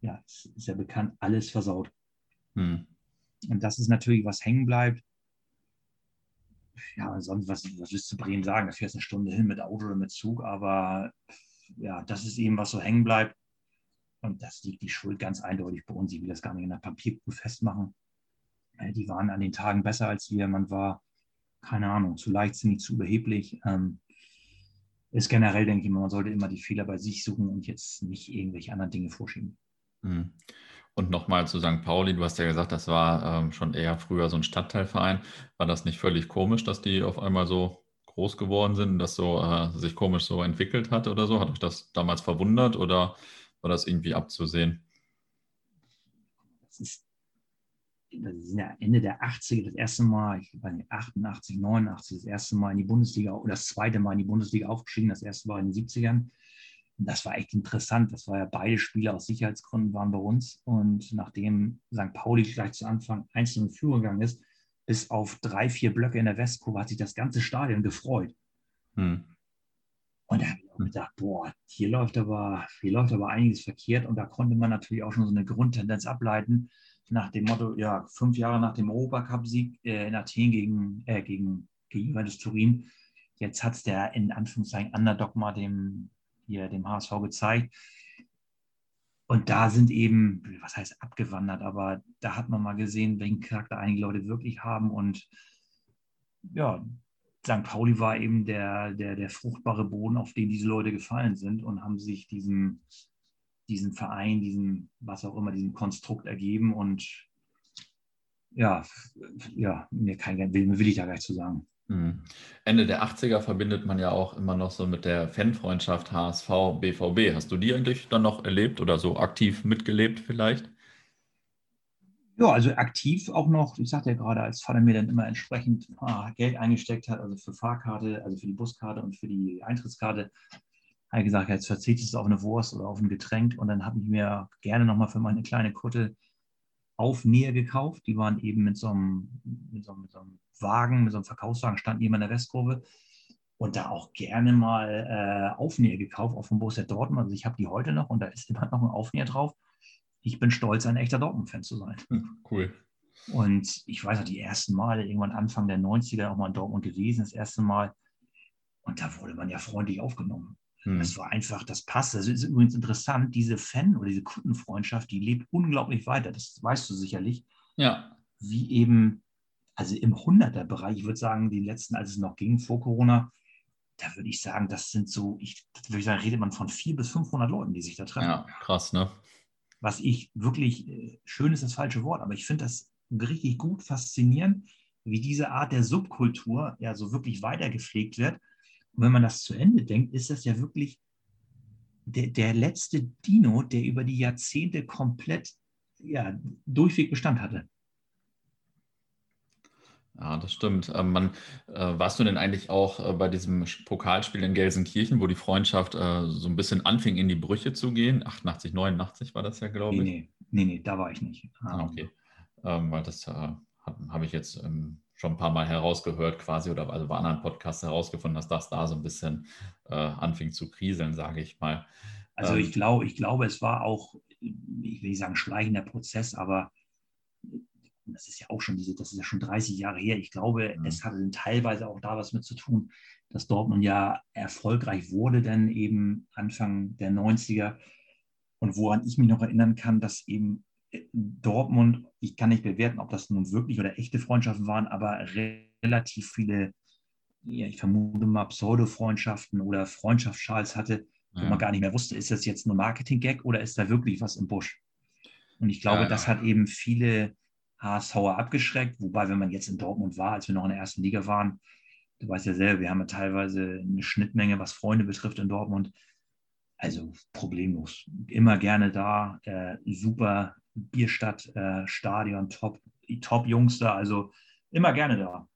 S1: ja, ist ja bekannt, alles versaut. Mhm. Und das ist natürlich, was hängen bleibt. Ja, sonst, was, was willst du Bremen sagen? Da fährst eine Stunde hin mit Auto oder mit Zug, aber ja, das ist eben, was so hängen bleibt. Und das liegt die Schuld ganz eindeutig bei uns. Ich will das gar nicht in der Papierkuh festmachen. Äh, die waren an den Tagen besser als wir. Man war, keine Ahnung, zu leichtsinnig, zu überheblich. Ähm, ist generell, denke ich mal, man sollte immer die Fehler bei sich suchen und jetzt nicht irgendwelche anderen Dinge vorschieben.
S3: Hm. Und nochmal zu St. Pauli, du hast ja gesagt, das war ähm, schon eher früher so ein Stadtteilverein. War das nicht völlig komisch, dass die auf einmal so groß geworden sind das so äh, sich komisch so entwickelt hat oder so? Hat euch das damals verwundert oder war das irgendwie abzusehen?
S1: Das ist, das ist ja Ende der 80er das erste Mal, ich weiß nicht, 88, 89, das erste Mal in die Bundesliga oder das zweite Mal in die Bundesliga aufgestiegen, das erste Mal in den 70ern. Und das war echt interessant. Das war ja beide Spiele aus Sicherheitsgründen waren bei uns. Und nachdem St. Pauli gleich zu Anfang einzeln in Führung gegangen ist, bis auf drei, vier Blöcke in der Westkurve hat sich das ganze Stadion gefreut. Hm. Und da habe ich auch gedacht, boah, hier läuft aber, hier läuft aber einiges verkehrt. Und da konnte man natürlich auch schon so eine Grundtendenz ableiten, nach dem Motto, ja, fünf Jahre nach dem Europacup-Sieg äh, in Athen gegen, äh, gegen, gegen Juventus Turin. Jetzt hat es der in Anführungszeichen Underdog mal dem, hier, dem HSV gezeigt. Und da sind eben, was heißt abgewandert, aber da hat man mal gesehen, welchen Charakter einige Leute wirklich haben. Und ja, St. Pauli war eben der, der, der fruchtbare Boden, auf den diese Leute gefallen sind und haben sich diesem, diesem Verein, diesem, was auch immer, diesem Konstrukt ergeben. Und ja, ja, mir kein will, will ich da gleich zu sagen.
S3: Mhm. Ende der 80er verbindet man ja auch immer noch so mit der Fanfreundschaft HSV, BVB. Hast du die eigentlich dann noch erlebt oder so aktiv mitgelebt vielleicht?
S1: Ja, also aktiv auch noch, ich sagte ja gerade, als Vater mir dann immer entsprechend ah, Geld eingesteckt hat, also für Fahrkarte, also für die Buskarte und für die Eintrittskarte, habe ich gesagt, jetzt verzichtest du auf eine Wurst oder auf ein Getränk und dann habe ich mir gerne nochmal für meine kleine Kutte Aufnäher gekauft. Die waren eben mit so einem, mit so, mit so einem Wagen, mit so einem Verkaufswagen, standen eben in der Westkurve und da auch gerne mal äh, Aufnäher gekauft, auch vom Borussia Dortmund. Also ich habe die heute noch und da ist immer noch ein Aufnäher drauf. Ich bin stolz, ein echter Dortmund-Fan zu sein.
S3: Hm, cool.
S1: Und ich weiß noch, die ersten Male, irgendwann Anfang der 90er auch mal in Dortmund gewesen, das erste Mal. Und da wurde man ja freundlich aufgenommen. Hm. Das war einfach, das passt. Das ist übrigens interessant, diese Fan- oder diese Kundenfreundschaft, die lebt unglaublich weiter. Das weißt du sicherlich.
S3: Ja.
S1: Wie eben, also im 100er-Bereich, ich würde sagen, die letzten, als es noch ging vor Corona, da würde ich sagen, das sind so, ich würde sagen, redet man von 400 bis 500 Leuten, die sich da treffen.
S3: Ja, krass, ne?
S1: Was ich wirklich, äh, schön ist das falsche Wort, aber ich finde das richtig gut, faszinierend, wie diese Art der Subkultur ja so wirklich weitergepflegt wird. Und wenn man das zu Ende denkt, ist das ja wirklich der, der letzte Dino, der über die Jahrzehnte komplett ja, durchweg Bestand hatte.
S3: Ja, das stimmt. Ähm, man, äh, warst du denn eigentlich auch äh, bei diesem Pokalspiel in Gelsenkirchen, wo die Freundschaft äh, so ein bisschen anfing, in die Brüche zu gehen? 88, 89 war das ja, glaube ich.
S1: Nee, nee, nee, da war ich nicht.
S3: Ah, okay. Ähm, weil das äh, habe ich jetzt ähm, schon ein paar Mal herausgehört, quasi, oder also bei anderen Podcasts herausgefunden, dass das da so ein bisschen äh, anfing zu kriseln, sage ich mal.
S1: Also ich glaube, ich glaube, es war auch, ich will nicht sagen schleichender Prozess, aber das ist ja auch schon diese, das ist ja schon 30 Jahre her. Ich glaube, mhm. es hatte teilweise auch da was mit zu tun, dass Dortmund ja erfolgreich wurde, dann eben Anfang der 90er. Und woran ich mich noch erinnern kann, dass eben Dortmund, ich kann nicht bewerten, ob das nun wirklich oder echte Freundschaften waren, aber relativ viele, ja, ich vermute mal Pseudo-Freundschaften oder Freundschaftsschals hatte, wo ja. man gar nicht mehr wusste, ist das jetzt nur Marketing-Gag oder ist da wirklich was im Busch? Und ich glaube, ja, das hat eben viele HSVer abgeschreckt. Wobei, wenn man jetzt in Dortmund war, als wir noch in der ersten Liga waren, du weißt ja selber, wir haben ja teilweise eine Schnittmenge, was Freunde betrifft in Dortmund. Also problemlos. Immer gerne da. Äh, super Bierstadt, äh, Stadion, top, top Jungs da. Also immer gerne da.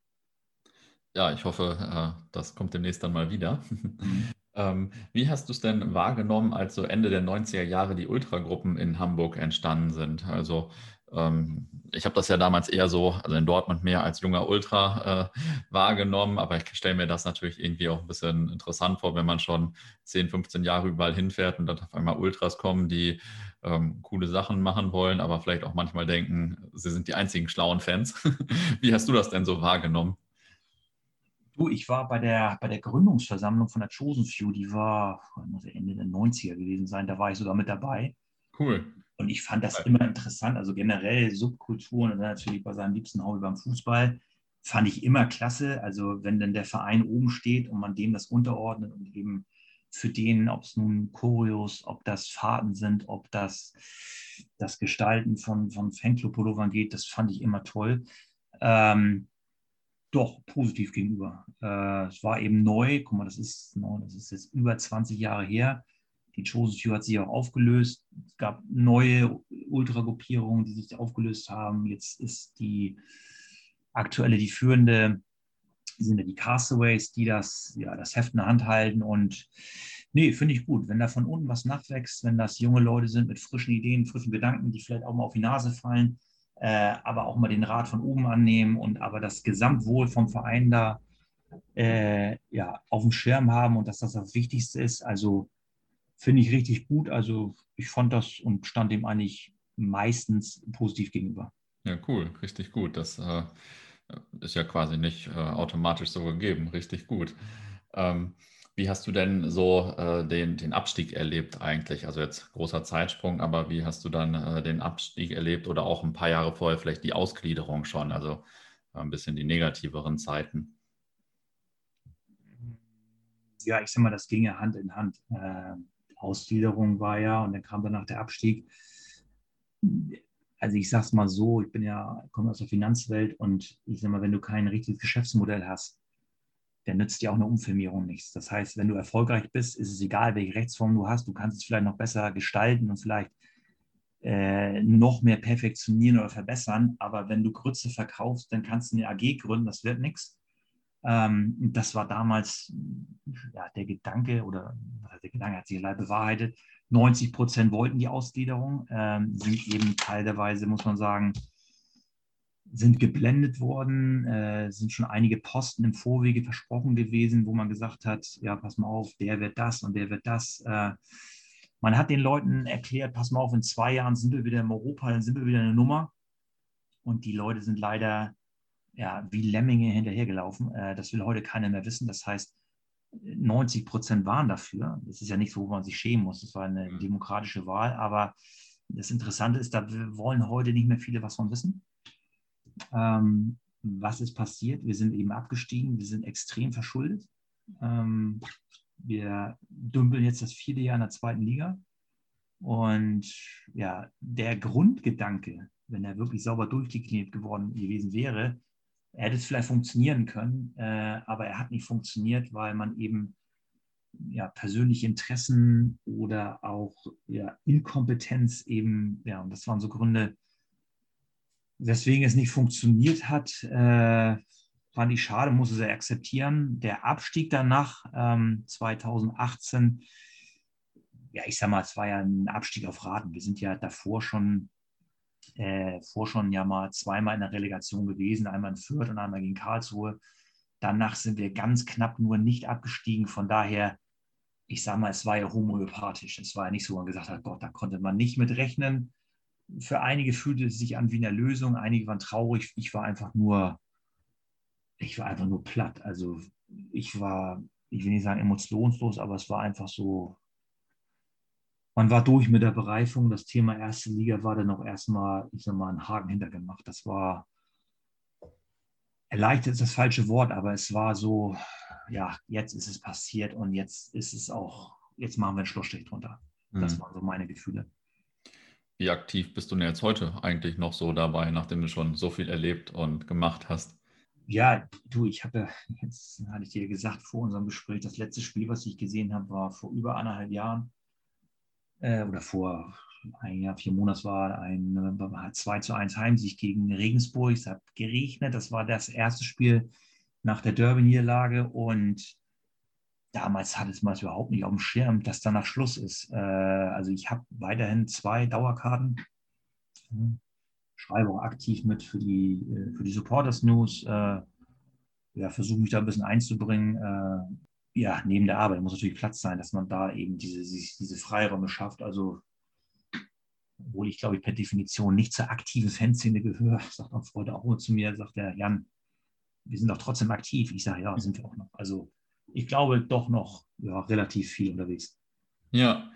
S3: Ja, ich hoffe, äh, das kommt demnächst dann mal wieder. Mhm. ähm, wie hast du es denn wahrgenommen, als so Ende der 90er Jahre die Ultragruppen in Hamburg entstanden sind? Also ich habe das ja damals eher so, also in Dortmund mehr als junger Ultra äh, wahrgenommen, aber ich stelle mir das natürlich irgendwie auch ein bisschen interessant vor, wenn man schon 10, 15 Jahre überall hinfährt und dann auf einmal Ultras kommen, die ähm, coole Sachen machen wollen, aber vielleicht auch manchmal denken, sie sind die einzigen schlauen Fans. Wie hast du das denn so wahrgenommen?
S1: Du, ich war bei der, bei der Gründungsversammlung von der Chosen Few, die war muss Ende der 90er gewesen sein, da war ich sogar mit dabei.
S3: Cool.
S1: Und ich fand das immer interessant, also generell Subkulturen und dann natürlich bei seinem liebsten Hobby beim Fußball, fand ich immer klasse. Also wenn dann der Verein oben steht und man dem das unterordnet und eben für den, ob es nun Choreos, ob das Fahrten sind, ob das das Gestalten von, von Fanclub-Pullovern geht, das fand ich immer toll. Ähm, doch, positiv gegenüber. Äh, es war eben neu, guck mal, das ist, das ist jetzt über 20 Jahre her. Die Chosen Few hat sich auch aufgelöst. Es gab neue Ultragruppierungen, die sich aufgelöst haben. Jetzt ist die aktuelle, die führende, sind ja die Castaways, die das, ja, das Heft in der Hand halten. Und nee, finde ich gut. Wenn da von unten was nachwächst, wenn das junge Leute sind mit frischen Ideen, frischen Gedanken, die vielleicht auch mal auf die Nase fallen, äh, aber auch mal den Rat von oben annehmen und aber das Gesamtwohl vom Verein da äh, ja, auf dem Schirm haben und dass das das Wichtigste ist. Also finde ich richtig gut. Also ich fand das und stand dem eigentlich meistens positiv gegenüber.
S3: Ja, cool, richtig gut. Das äh, ist ja quasi nicht äh, automatisch so gegeben. Richtig gut. Ähm, wie hast du denn so äh, den, den Abstieg erlebt eigentlich? Also jetzt großer Zeitsprung, aber wie hast du dann äh, den Abstieg erlebt oder auch ein paar Jahre vorher vielleicht die Ausgliederung schon? Also ein bisschen die negativeren Zeiten.
S1: Ja, ich sag mal, das ging ja Hand in Hand. Ähm, Ausgliederung war ja und dann kam danach der Abstieg. Also ich sage es mal so, ich bin ja, komme aus der Finanzwelt und ich sage mal, wenn du kein richtiges Geschäftsmodell hast, dann nützt dir auch eine Umfirmierung nichts. Das heißt, wenn du erfolgreich bist, ist es egal, welche Rechtsform du hast, du kannst es vielleicht noch besser gestalten und vielleicht äh, noch mehr perfektionieren oder verbessern. Aber wenn du Grütze verkaufst, dann kannst du eine AG gründen, das wird nichts. Ähm, das war damals ja, der Gedanke, oder der Gedanke hat sich leider bewahrheitet. 90 Prozent wollten die Ausgliederung, ähm, sind eben teilweise, muss man sagen, sind geblendet worden, äh, sind schon einige Posten im Vorwege versprochen gewesen, wo man gesagt hat, ja, pass mal auf, der wird das und der wird das. Äh, man hat den Leuten erklärt, pass mal auf, in zwei Jahren sind wir wieder im Europa, dann sind wir wieder eine Nummer. Und die Leute sind leider ja, wie Lemminge hinterhergelaufen. Äh, das will heute keiner mehr wissen. Das heißt, 90 Prozent waren dafür. Das ist ja nicht so, wo man sich schämen muss. Das war eine mhm. demokratische Wahl. Aber das Interessante ist, da wollen heute nicht mehr viele was von wissen. Ähm, was ist passiert? Wir sind eben abgestiegen. Wir sind extrem verschuldet. Ähm, wir dümpeln jetzt das vierte Jahr in der zweiten Liga. Und ja, der Grundgedanke, wenn er wirklich sauber durchdekliniert geworden gewesen wäre, er hätte es vielleicht funktionieren können, äh, aber er hat nicht funktioniert, weil man eben ja, persönliche Interessen oder auch ja, Inkompetenz eben, ja, und das waren so Gründe, weswegen es nicht funktioniert hat, äh, fand ich schade, muss es akzeptieren. Der Abstieg danach, ähm, 2018, ja, ich sag mal, es war ja ein Abstieg auf Raten. Wir sind ja davor schon, äh, vor schon ja mal zweimal in der Relegation gewesen, einmal in Fürth und einmal gegen Karlsruhe. Danach sind wir ganz knapp nur nicht abgestiegen. Von daher, ich sag mal, es war ja homöopathisch. Es war ja nicht so, man gesagt hat, Gott, da konnte man nicht mit rechnen. Für einige fühlte es sich an wie eine Lösung, einige waren traurig. Ich war einfach nur, ich war einfach nur platt. Also ich war, ich will nicht sagen emotionslos, aber es war einfach so, man war durch mit der Bereifung. Das Thema erste Liga war dann auch erstmal, ich sag mal, ein Haken hintergemacht. Das war, erleichtert ist das falsche Wort, aber es war so, ja, jetzt ist es passiert und jetzt ist es auch, jetzt machen wir einen Schlussstrich drunter. Das mhm. waren so meine Gefühle.
S3: Wie aktiv bist du denn jetzt heute eigentlich noch so dabei, nachdem du schon so viel erlebt und gemacht hast?
S1: Ja, du, ich habe, jetzt hatte ich dir gesagt vor unserem Gespräch, das letzte Spiel, was ich gesehen habe, war vor über anderthalb Jahren äh, oder vor ein Jahr, vier Monaten war ein 2 zu 1 Heimsieg gegen Regensburg. Es hat geregnet. Das war das erste Spiel nach der Derby-Niederlage und damals hatte es mal überhaupt nicht auf dem Schirm, dass danach Schluss ist. Äh, also ich habe weiterhin zwei Dauerkarten. Schreibe auch aktiv mit für die, äh, für die Supporters News. Äh, ja, versuche mich da ein bisschen einzubringen ja, neben der Arbeit muss natürlich Platz sein, dass man da eben diese, diese Freiräume schafft. Also, obwohl ich glaube ich per Definition nicht zur aktiven Fanszene gehöre, sagt mein Freund auch immer zu mir, sagt der Jan, wir sind doch trotzdem aktiv. Ich sage, ja, sind wir auch noch. Also, ich glaube doch noch ja, relativ viel unterwegs.
S3: Ja,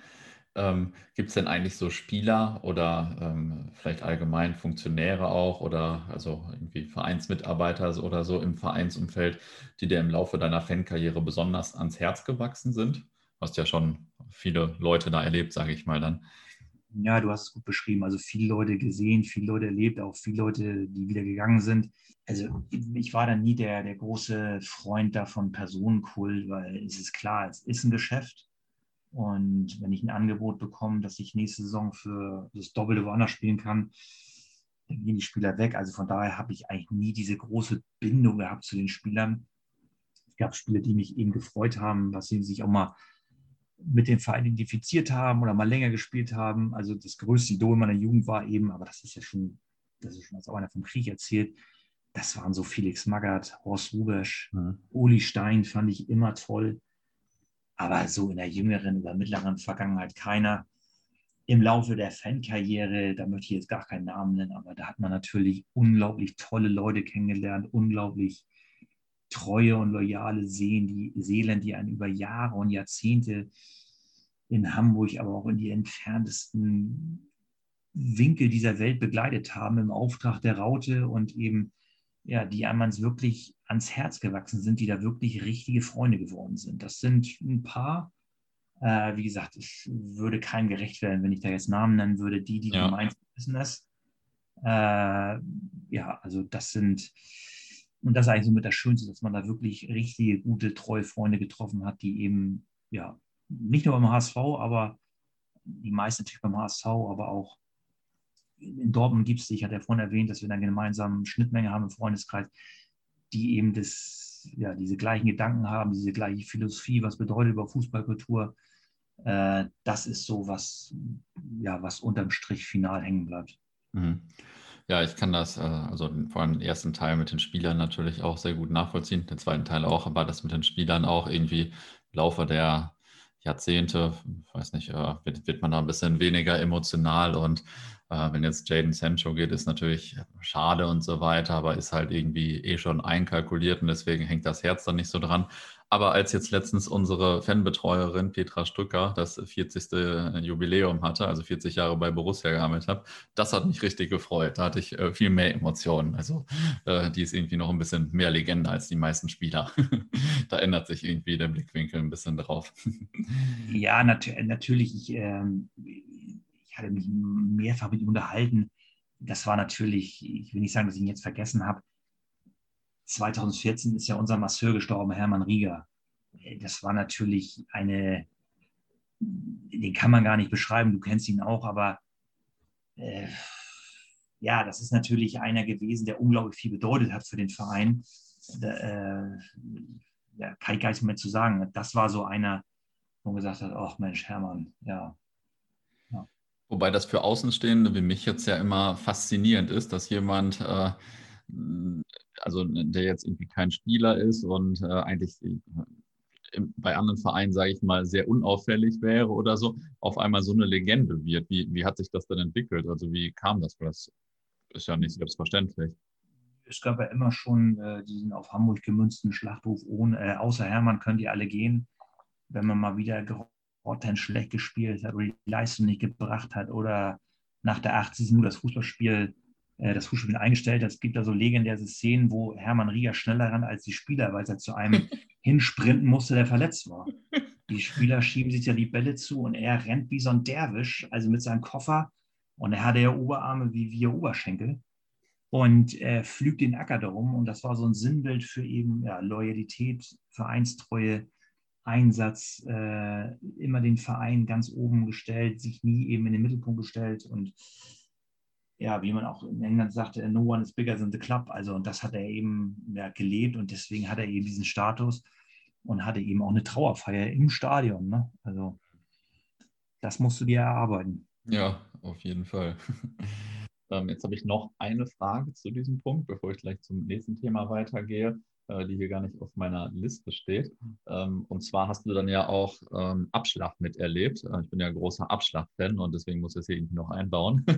S3: ähm, Gibt es denn eigentlich so Spieler oder ähm, vielleicht allgemein Funktionäre auch oder also irgendwie Vereinsmitarbeiter oder so im Vereinsumfeld, die dir im Laufe deiner Fankarriere besonders ans Herz gewachsen sind? Du hast ja schon viele Leute da erlebt, sage ich mal dann.
S1: Ja, du hast es gut beschrieben. Also viele Leute gesehen, viele Leute erlebt, auch viele Leute, die wieder gegangen sind. Also ich war da nie der, der große Freund davon Personenkult, weil es ist klar, es ist ein Geschäft und wenn ich ein Angebot bekomme, dass ich nächste Saison für das Doppelte woanders spielen kann, dann gehen die Spieler weg. Also von daher habe ich eigentlich nie diese große Bindung gehabt zu den Spielern. Es gab Spieler, die mich eben gefreut haben, dass sie sich auch mal mit dem Verein identifiziert haben oder mal länger gespielt haben. Also das größte Idol meiner Jugend war eben, aber das ist ja schon, das ist schon als auch einer vom Krieg erzählt, das waren so Felix Magath, Horst Rubesch, mhm. Uli Stein fand ich immer toll aber so in der jüngeren oder mittleren Vergangenheit keiner. Im Laufe der Fankarriere, da möchte ich jetzt gar keinen Namen nennen, aber da hat man natürlich unglaublich tolle Leute kennengelernt, unglaublich treue und loyale Seelen, die Seelen, die einen über Jahre und Jahrzehnte in Hamburg, aber auch in die entferntesten Winkel dieser Welt begleitet haben im Auftrag der Raute und eben ja, die einem wirklich ans Herz gewachsen sind, die da wirklich richtige Freunde geworden sind. Das sind ein paar. Äh, wie gesagt, ich würde keinem gerecht werden, wenn ich da jetzt Namen nennen würde. Die, die ja. gemeint wissen das. Äh, ja, also das sind, und das ist eigentlich so mit das Schönste, dass man da wirklich richtige, gute, treue Freunde getroffen hat, die eben, ja, nicht nur beim HSV, aber die meisten natürlich beim HSV, aber auch in Dortmund gibt es, ich hatte ja vorhin erwähnt, dass wir eine gemeinsame Schnittmenge haben im Freundeskreis, die eben das, ja, diese gleichen Gedanken haben, diese gleiche Philosophie, was bedeutet über Fußballkultur. Äh, das ist so, was, ja, was unterm Strich final hängen bleibt.
S3: Mhm. Ja, ich kann das, äh, also vor allem den ersten Teil mit den Spielern natürlich auch sehr gut nachvollziehen, den zweiten Teil auch, aber das mit den Spielern auch irgendwie im Laufe der Jahrzehnte, weiß nicht, äh, wird, wird man da ein bisschen weniger emotional und Äh, wenn jetzt Jaden Sancho geht, ist natürlich schade und so weiter, aber ist halt irgendwie eh schon einkalkuliert und deswegen hängt das Herz dann nicht so dran. Aber als jetzt letztens unsere Fanbetreuerin Petra Stücker das 40. Jubiläum hatte, also 40 Jahre bei Borussia gearbeitet hat, das hat mich richtig gefreut. Da hatte ich äh, viel mehr Emotionen. Also äh, die ist irgendwie noch ein bisschen mehr Legende als die meisten Spieler. da ändert sich irgendwie der Blickwinkel ein bisschen drauf.
S1: ja, nat natürlich. Ich, äh, ich hatte mich mehrfach mit ihm unterhalten. Das war natürlich, ich will nicht sagen, dass ich ihn jetzt vergessen habe, 2014 ist ja unser Masseur gestorben, Hermann Rieger. Das war natürlich eine, den kann man gar nicht beschreiben, du kennst ihn auch, aber äh, ja, das ist natürlich einer gewesen, der unglaublich viel bedeutet hat für den Verein. Da, äh, ja, kann ich gar nicht mehr zu sagen. Das war so einer, wo man gesagt hat, ach Mensch, Hermann, ja.
S3: Wobei das für Außenstehende wie mich jetzt ja immer faszinierend ist, dass jemand äh, also der jetzt irgendwie kein Spieler ist und äh, eigentlich äh, bei anderen Vereinen, sage ich mal, sehr unauffällig wäre oder so, auf einmal so eine Legende wird. Wie, wie hat sich das denn entwickelt? Also wie kam das? Das ist ja nicht selbstverständlich.
S1: Es gab ja immer schon äh, diesen auf Hamburg gemünzten Schlachtruf, ohne, äh, außer Hermann könnt ihr alle gehen, wenn man mal wieder grottenschlecht schlecht gespielt hat oder die Leistung nicht gebracht hat oder nach der 80. nur das Fußballspiel äh, das Fußballspiel eingestellt. Es gibt da so legendäre Szenen, wo Hermann Rieger schneller ran als die Spieler, weil er zu einem hinsprinten musste, der verletzt war. Die Spieler schieben sich ja die Bälle zu und er rennt wie so ein Derwisch, also mit seinem Koffer. Und er hatte ja Oberarme wie wir Oberschenkel und äh, pflügt den Acker darum. Und das war so ein Sinnbild für eben ja, Loyalität, Vereinstreue, Einsatz, äh, immer den Verein ganz oben gestellt, sich nie eben in den Mittelpunkt gestellt und ja, wie man auch in England sagte, no one is bigger than the club. Also, und das hat er eben ja, gelebt und deswegen hat er eben diesen Status und hatte eben auch eine Trauerfeier im Stadion. Ne? Also, das musst du dir erarbeiten.
S3: Ja, auf jeden Fall. ähm, jetzt habe ich noch eine Frage zu diesem Punkt, bevor ich gleich zum nächsten Thema weitergehe. Äh, die hier gar nicht auf meiner Liste steht. Ähm, und zwar hast du dann ja auch ähm, Abschlag miterlebt. Äh, ich bin ja großer Abschlag-Fan und deswegen muss ich es hier irgendwie noch einbauen.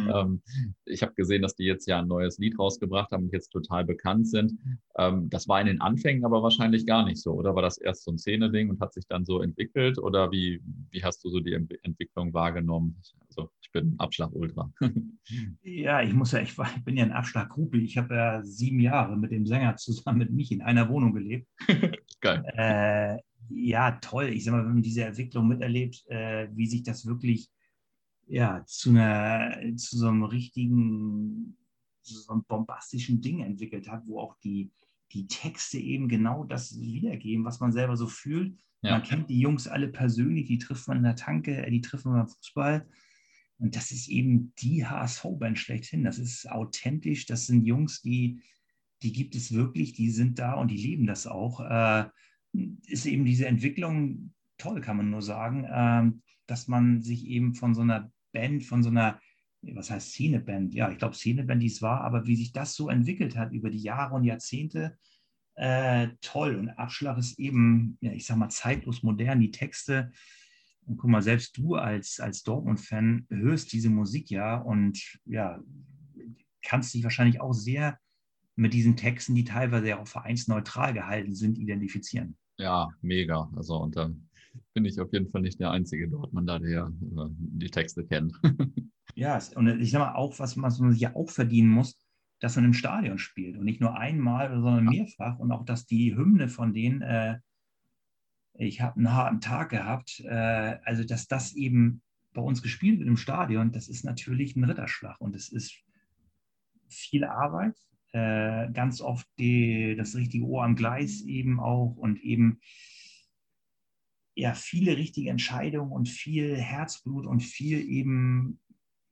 S3: Mhm. Ähm, ich habe gesehen, dass die jetzt ja ein neues Lied rausgebracht haben und jetzt total bekannt sind. das war in den Anfängen aber wahrscheinlich gar nicht so, oder war das erst so ein Szene-Ding und hat sich dann so entwickelt? Oder wie, wie hast du so die Entwicklung wahrgenommen? Also ich bin Abschlag-Ultra.
S1: ja, ich muss ja, ich, bin ja ein Abschlag-Gruppe. Ich habe ja sieben Jahre mit dem Sänger zusammen mit mich in einer Wohnung gelebt. Geil. Äh, ja, toll. Ich sag mal, wenn man diese Entwicklung miterlebt, äh, wie sich das wirklich ja, zu, einer, zu so einem richtigen, so einem bombastischen Ding entwickelt hat, wo auch die, die Texte eben genau das wiedergeben, was man selber so fühlt. Ja. Man kennt die Jungs alle persönlich, die trifft man in der Tanke, die trifft man beim Fußball. Und das ist eben die HSV-Band schlechthin. Das ist authentisch. Das sind Jungs, die die gibt es wirklich, die sind da und die leben das auch. Äh, ist eben diese Entwicklung toll, kann man nur sagen, äh, dass man sich eben von so einer Band, von so einer, was heißt Szeneband? Ja, ich glaube Szeneband, die es war, aber wie sich das so entwickelt hat über die Jahre und Jahrzehnte, äh, toll. Und Abschlag ist eben, ja, ich sag mal, zeitlos modern, die Texte. Und guck mal, selbst du als, als Dortmund-Fan hörst diese Musik ja und ja, kannst dich wahrscheinlich auch sehr mit diesen Texten, die teilweise ja auch vereinsneutral gehalten sind, identifizieren.
S3: Ja, mega. Also und dann bin ich auf jeden Fall nicht der einzige Dortmunder, der äh, die Texte kennt.
S1: ja, und ich sage mal auch, was man, sich ja auch verdienen muss, dass man im Stadion spielt und nicht nur einmal, sondern mehrfach und auch, dass die Hymne von denen, äh, ich habe einen harten Tag gehabt, äh, also dass das eben bei uns gespielt wird im Stadion, das ist natürlich ein Ritterschlag und es ist viel Arbeit, äh, ganz oft die, das richtige Ohr am Gleis eben auch und eben ja viele richtige Entscheidungen und viel Herzblut und viel eben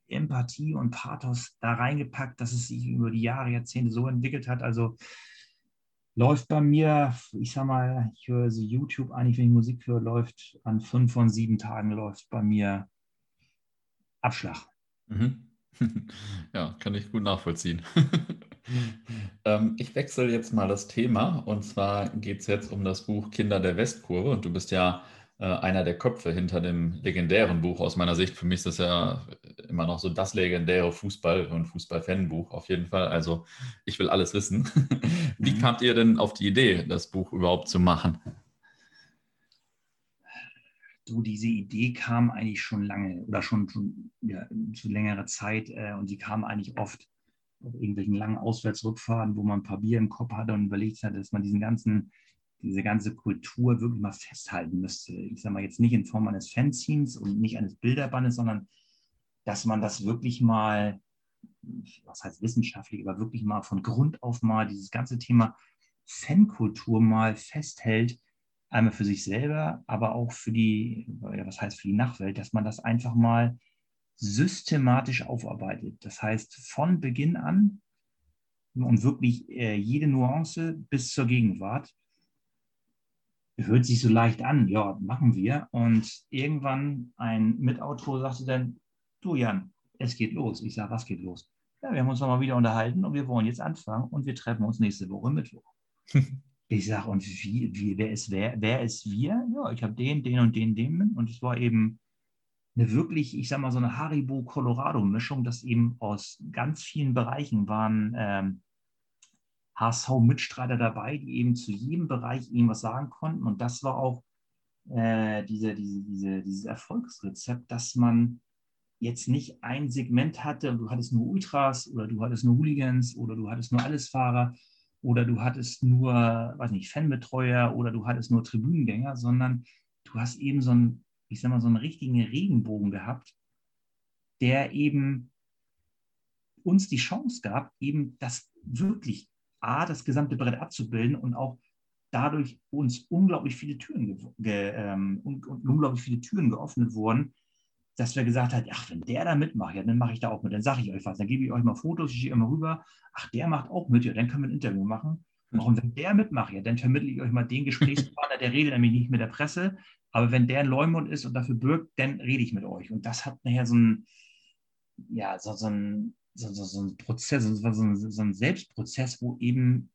S1: Empathie und Pathos da reingepackt, dass es sich über die Jahre, Jahrzehnte so entwickelt hat. Also läuft bei mir, ich sag mal, ich höre so YouTube eigentlich, wenn ich Musik höre, läuft an fünf von sieben Tagen läuft bei mir Abschlag.
S3: Mhm. Ja, kann ich gut nachvollziehen. ähm, ich wechsle jetzt mal das Thema und zwar geht es jetzt um das Buch Kinder der Westkurve und du bist ja äh, einer der Köpfe hinter dem legendären Buch aus meiner Sicht. Für mich ist das ja immer noch so das legendäre Fußball- und Fußball-Fan-Buch auf jeden Fall. Also ich will alles wissen. Wie mhm. kamt ihr denn auf die Idee, das Buch überhaupt zu machen?
S1: Du, diese Idee kam eigentlich schon lange oder schon, schon ja, zu längerer Zeit äh, und die kam eigentlich oft auf irgendwelchen langen Auswärtsrückfahrten, wo man ein paar Bier im Kopf hatte und überlegt hat, dass man diesen ganzen diese ganze Kultur wirklich mal festhalten müsste. Ich sage mal jetzt nicht in Form eines Fanzines und nicht eines Bilderbandes, sondern dass man das wirklich mal, was heißt wissenschaftlich, aber wirklich mal von Grund auf mal dieses ganze Thema Fankultur mal festhält, einmal für sich selber, aber auch für die, was heißt für die Nachwelt, dass man das einfach mal systematisch aufarbeitet. Das heißt, von Beginn an und wirklich äh, jede Nuance bis zur Gegenwart hört sich so leicht an, ja, machen wir. Und irgendwann ein Mitautor sagte dann, du Jan, es geht los. Ich sage, was geht los? Ja, wir haben uns nochmal wieder unterhalten und wir wollen jetzt anfangen und wir treffen uns nächste Woche Mittwoch. ich sage, und wie, wie, wer, ist, wer, wer ist wir? Ja, ich habe den, den und den, den. Und es war eben eine wirklich, ich sage mal, so eine Haribo-Colorado-Mischung, das eben aus ganz vielen Bereichen waren ähm, HSV-Mitstreiter dabei, die eben zu jedem Bereich irgendwas sagen konnten. Und das war auch äh, diese, diese, diese, dieses Erfolgsrezept, dass man jetzt nicht ein Segment hatte du hattest nur Ultras oder du hattest nur Hooligans oder du hattest nur Allesfahrer oder du hattest nur, weiß nicht, Fanbetreuer oder du hattest nur Tribünengänger, sondern du hast eben so einen, ich sag mal, so einen richtigen Regenbogen gehabt, der eben uns die Chance gab, eben das wirklich A, das gesamte Brett abzubilden und auch dadurch uns unglaublich viele Türen, ge, ähm, unglaublich viele Türen geöffnet wurden, dass wir gesagt haben, ach, wenn der da mitmacht, ja, dann mache ich da auch mit, dann sage ich euch was, dann gebe ich euch mal Fotos, ich gehe immer rüber, ach, der macht auch mit, ja, dann können wir ein Interview machen. Mhm. Und wenn der mitmacht, ja, dann vermittle ich euch mal den Gesprächspartner, der redet nämlich nicht mit der Presse, aber wenn der ein Leumund ist und dafür bürgt, dann rede ich mit euch. Und das hat nachher so ein, ja, so, so ein, so, so, so ein Prozess, so, so, so ein Selbstprozess, wo eben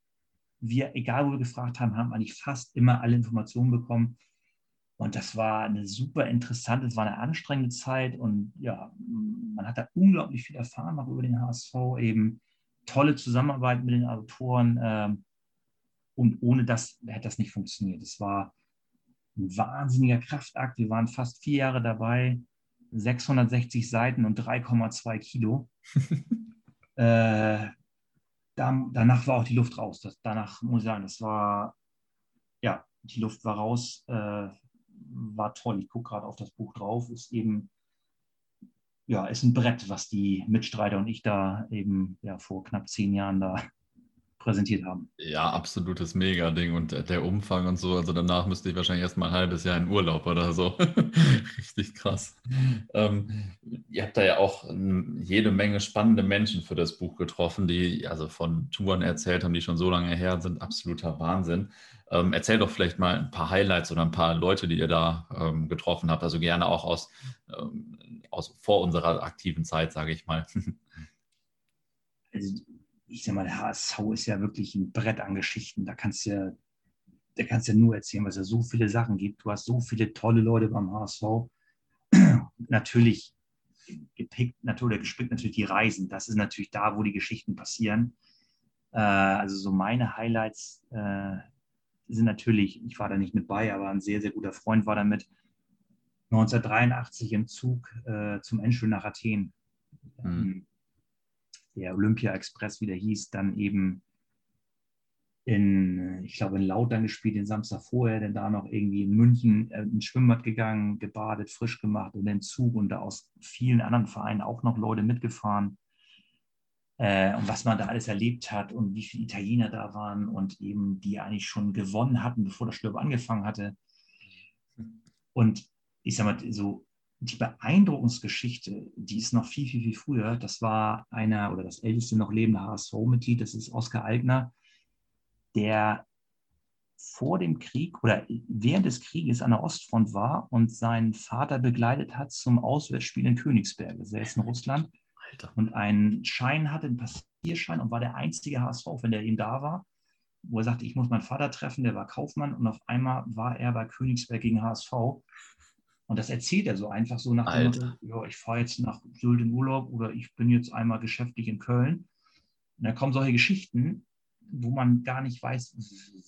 S1: wir, egal wo wir gefragt haben, haben eigentlich fast immer alle Informationen bekommen. Und das war eine super interessante, es war eine anstrengende Zeit und ja, man hat da unglaublich viel erfahren, auch über den HSV, eben tolle Zusammenarbeit mit den Autoren. Äh, und ohne das hätte das nicht funktioniert. Es war ein wahnsinniger Kraftakt. Wir waren fast vier Jahre dabei. 660 Seiten und 3,2 Kilo. äh, da, danach war auch die Luft raus. Das, danach muss ich sagen, das war, ja, die Luft war raus, äh, war toll. Ich gucke gerade auf das Buch drauf, ist eben, ja, ist ein Brett, was die Mitstreiter und ich da eben ja, vor knapp zehn Jahren da präsentiert haben.
S3: Ja, absolutes Mega-Ding und der Umfang und so. Also danach müsste ich wahrscheinlich erst mal ein halbes Jahr in Urlaub oder so. Richtig krass. Ähm, ihr habt da ja auch jede Menge spannende Menschen für das Buch getroffen, die also von Touren erzählt haben, die schon so lange her sind. Absoluter Wahnsinn. Ähm, erzähl doch vielleicht mal ein paar Highlights oder ein paar Leute, die ihr da ähm, getroffen habt. Also gerne auch aus, ähm, aus vor unserer aktiven Zeit, sage ich mal.
S1: Also ich sag mal, der HSV ist ja wirklich ein Brett an Geschichten. Da kannst du ja, da kannst du ja nur erzählen, weil es ja so viele Sachen gibt. Du hast so viele tolle Leute beim HSV. natürlich gepickt, natürlich gespickt natürlich die Reisen. Das ist natürlich da, wo die Geschichten passieren. Äh, also so meine Highlights äh, sind natürlich, ich war da nicht mit bei, aber ein sehr, sehr guter Freund war damit. 1983 im Zug äh, zum Endspiel nach Athen. Mhm der Olympia Express wieder hieß, dann eben in, ich glaube, in Lautern gespielt, den Samstag vorher, dann da noch irgendwie in München äh, ins Schwimmbad gegangen, gebadet, frisch gemacht und den Zug und da aus vielen anderen Vereinen auch noch Leute mitgefahren. Äh, und was man da alles erlebt hat und wie viele Italiener da waren und eben die eigentlich schon gewonnen hatten, bevor das Sturm angefangen hatte. Und ich sag mal, so die Beeindruckungsgeschichte, die ist noch viel, viel, viel früher. Das war einer oder das älteste noch lebende HSV-Mitglied, das ist Oskar Altner, der vor dem Krieg oder während des Krieges an der Ostfront war und seinen Vater begleitet hat zum Auswärtsspiel in Königsberg. Das ist in Russland. Alter. Und einen Schein hatte, einen Passierschein und war der einzige HSV, wenn der eben da war. wo er sagte, ich muss meinen Vater treffen, der war Kaufmann und auf einmal war er bei Königsberg gegen HSV. Und das erzählt er so einfach so nach dem Motto, ja, ich fahre jetzt nach Sylt in Urlaub oder ich bin jetzt einmal geschäftlich in Köln. Und da kommen solche Geschichten, wo man gar nicht weiß,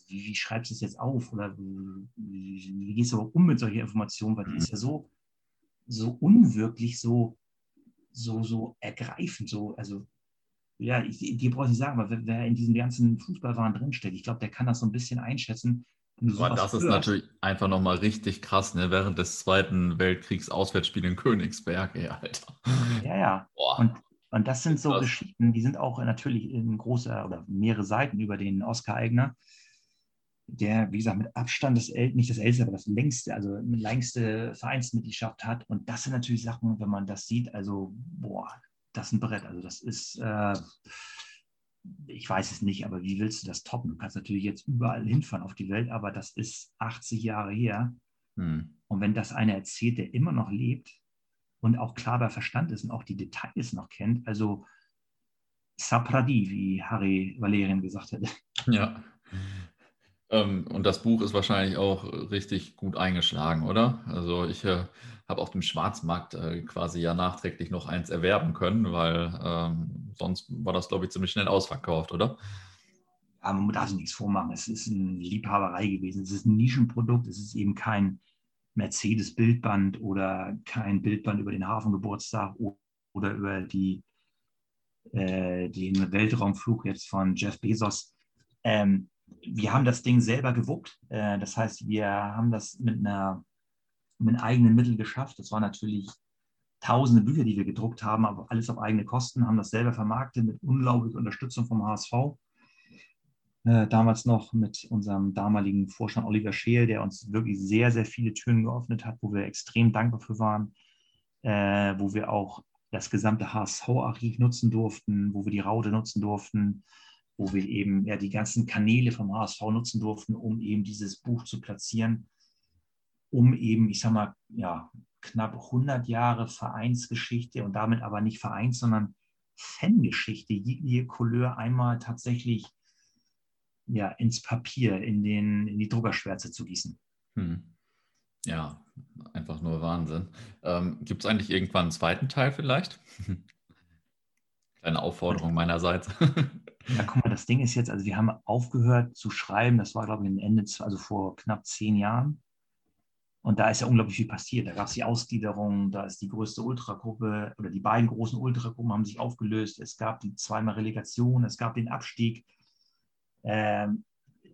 S1: wie, wie schreibst du es jetzt auf oder wie, wie, gehst du um mit solchen Informationen, weil die ist ja so, so unwirklich, so, so, so ergreifend, so, also ja, ich, die brauche ich nicht sagen, aber wer, wer in diesen ganzen Fußballwahn drinsteckt, ich glaube, der kann das so ein bisschen einschätzen.
S3: Aber das ist natürlich einfach nochmal richtig krass, ne? Während des Zweiten Weltkriegs Auswärtsspiel in Königsberg, ey, Alter.
S1: Ja, ja. Und, und das sind so krass. Geschichten, die sind auch natürlich in großer oder mehrere Seiten über den Oscar Eigner, der, wie gesagt, mit Abstand das El nicht das älteste, aber das längste, also mit längste Vereinsmitgliedschaft hat. Und das sind natürlich Sachen, wenn man das sieht, also, boah, das ist ein Brett. Also das ist, äh, ich weiß es nicht, aber wie willst du das toppen? Du kannst natürlich jetzt überall hinfahren auf die Welt, aber das ist 80 Jahre her. Hm. Und wenn das einer erzählt, der immer noch lebt und auch klar bei Verstand ist und auch die Details noch kennt, also Sapradi, wie Harry Valerian gesagt hätte.
S3: Ja. Ähm, und das Buch ist wahrscheinlich auch richtig gut eingeschlagen, oder? Also ich äh, habe auf dem Schwarzmarkt äh, quasi ja nachträglich noch eins erwerben können, weil ähm, sonst war das, glaube ich, ziemlich schnell ausverkauft, oder?
S1: Ja, man darf sich nichts vormachen. Es ist eine Liebhaberei gewesen. Es ist ein Nischenprodukt. Es ist eben kein Mercedes-Bildband oder kein Bildband über den Hafengeburtstag oder über die, äh, den Weltraumflug jetzt von Jeff Bezos. Ähm, wir haben das Ding selber gewuppt. Äh, das heißt, wir haben das mit, einer, mit eigenen Mitteln geschafft. Das waren natürlich tausende Bücher, die wir gedruckt haben, aber alles auf eigene Kosten, haben das selber vermarktet mit unglaublicher Unterstützung vom HSV. Äh, damals noch mit unserem damaligen Vorstand Oliver Scheel, der uns wirklich sehr, sehr viele Türen geöffnet hat, wo wir extrem dankbar für waren, äh, wo wir auch das gesamte HSV-Archiv nutzen durften, wo wir die Raute nutzen durften, wo wir eben ja, die ganzen Kanäle vom HSV nutzen durften, um eben dieses Buch zu platzieren, um eben, ich sag mal, ja, knapp 100 Jahre Vereinsgeschichte und damit aber nicht Vereins, sondern Fangeschichte, jegliche Couleur einmal tatsächlich ja, ins Papier, in, den, in die Druckerschwärze zu gießen. Hm.
S3: Ja, einfach nur Wahnsinn. Ähm, Gibt es eigentlich irgendwann einen zweiten Teil vielleicht? Kleine Aufforderung meinerseits.
S1: Ja, guck mal, das Ding ist jetzt, also wir haben aufgehört zu schreiben, das war, glaube ich, Ende, also vor knapp zehn Jahren. Und da ist ja unglaublich viel passiert. Da gab es die Ausgliederung, da ist die größte Ultragruppe oder die beiden großen Ultragruppen haben sich aufgelöst. Es gab die zweimal Relegation, es gab den Abstieg. Ähm,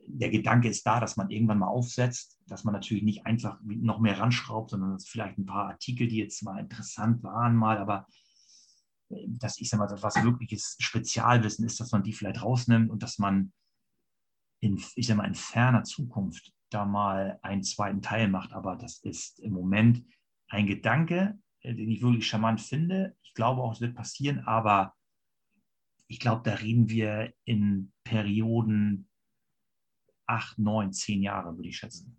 S1: der Gedanke ist da, dass man irgendwann mal aufsetzt, dass man natürlich nicht einfach noch mehr ranschraubt, sondern vielleicht ein paar Artikel, die jetzt mal interessant waren, mal, aber dass ich sage mal, was wirkliches Spezialwissen ist, dass man die vielleicht rausnimmt und dass man in, ich sag mal, in ferner Zukunft da mal einen zweiten Teil macht. Aber das ist im Moment ein Gedanke, äh, den ich wirklich charmant finde. Ich glaube auch, es wird passieren, aber ich glaube, da reden wir in Perioden acht, neun, zehn Jahre, würde ich schätzen.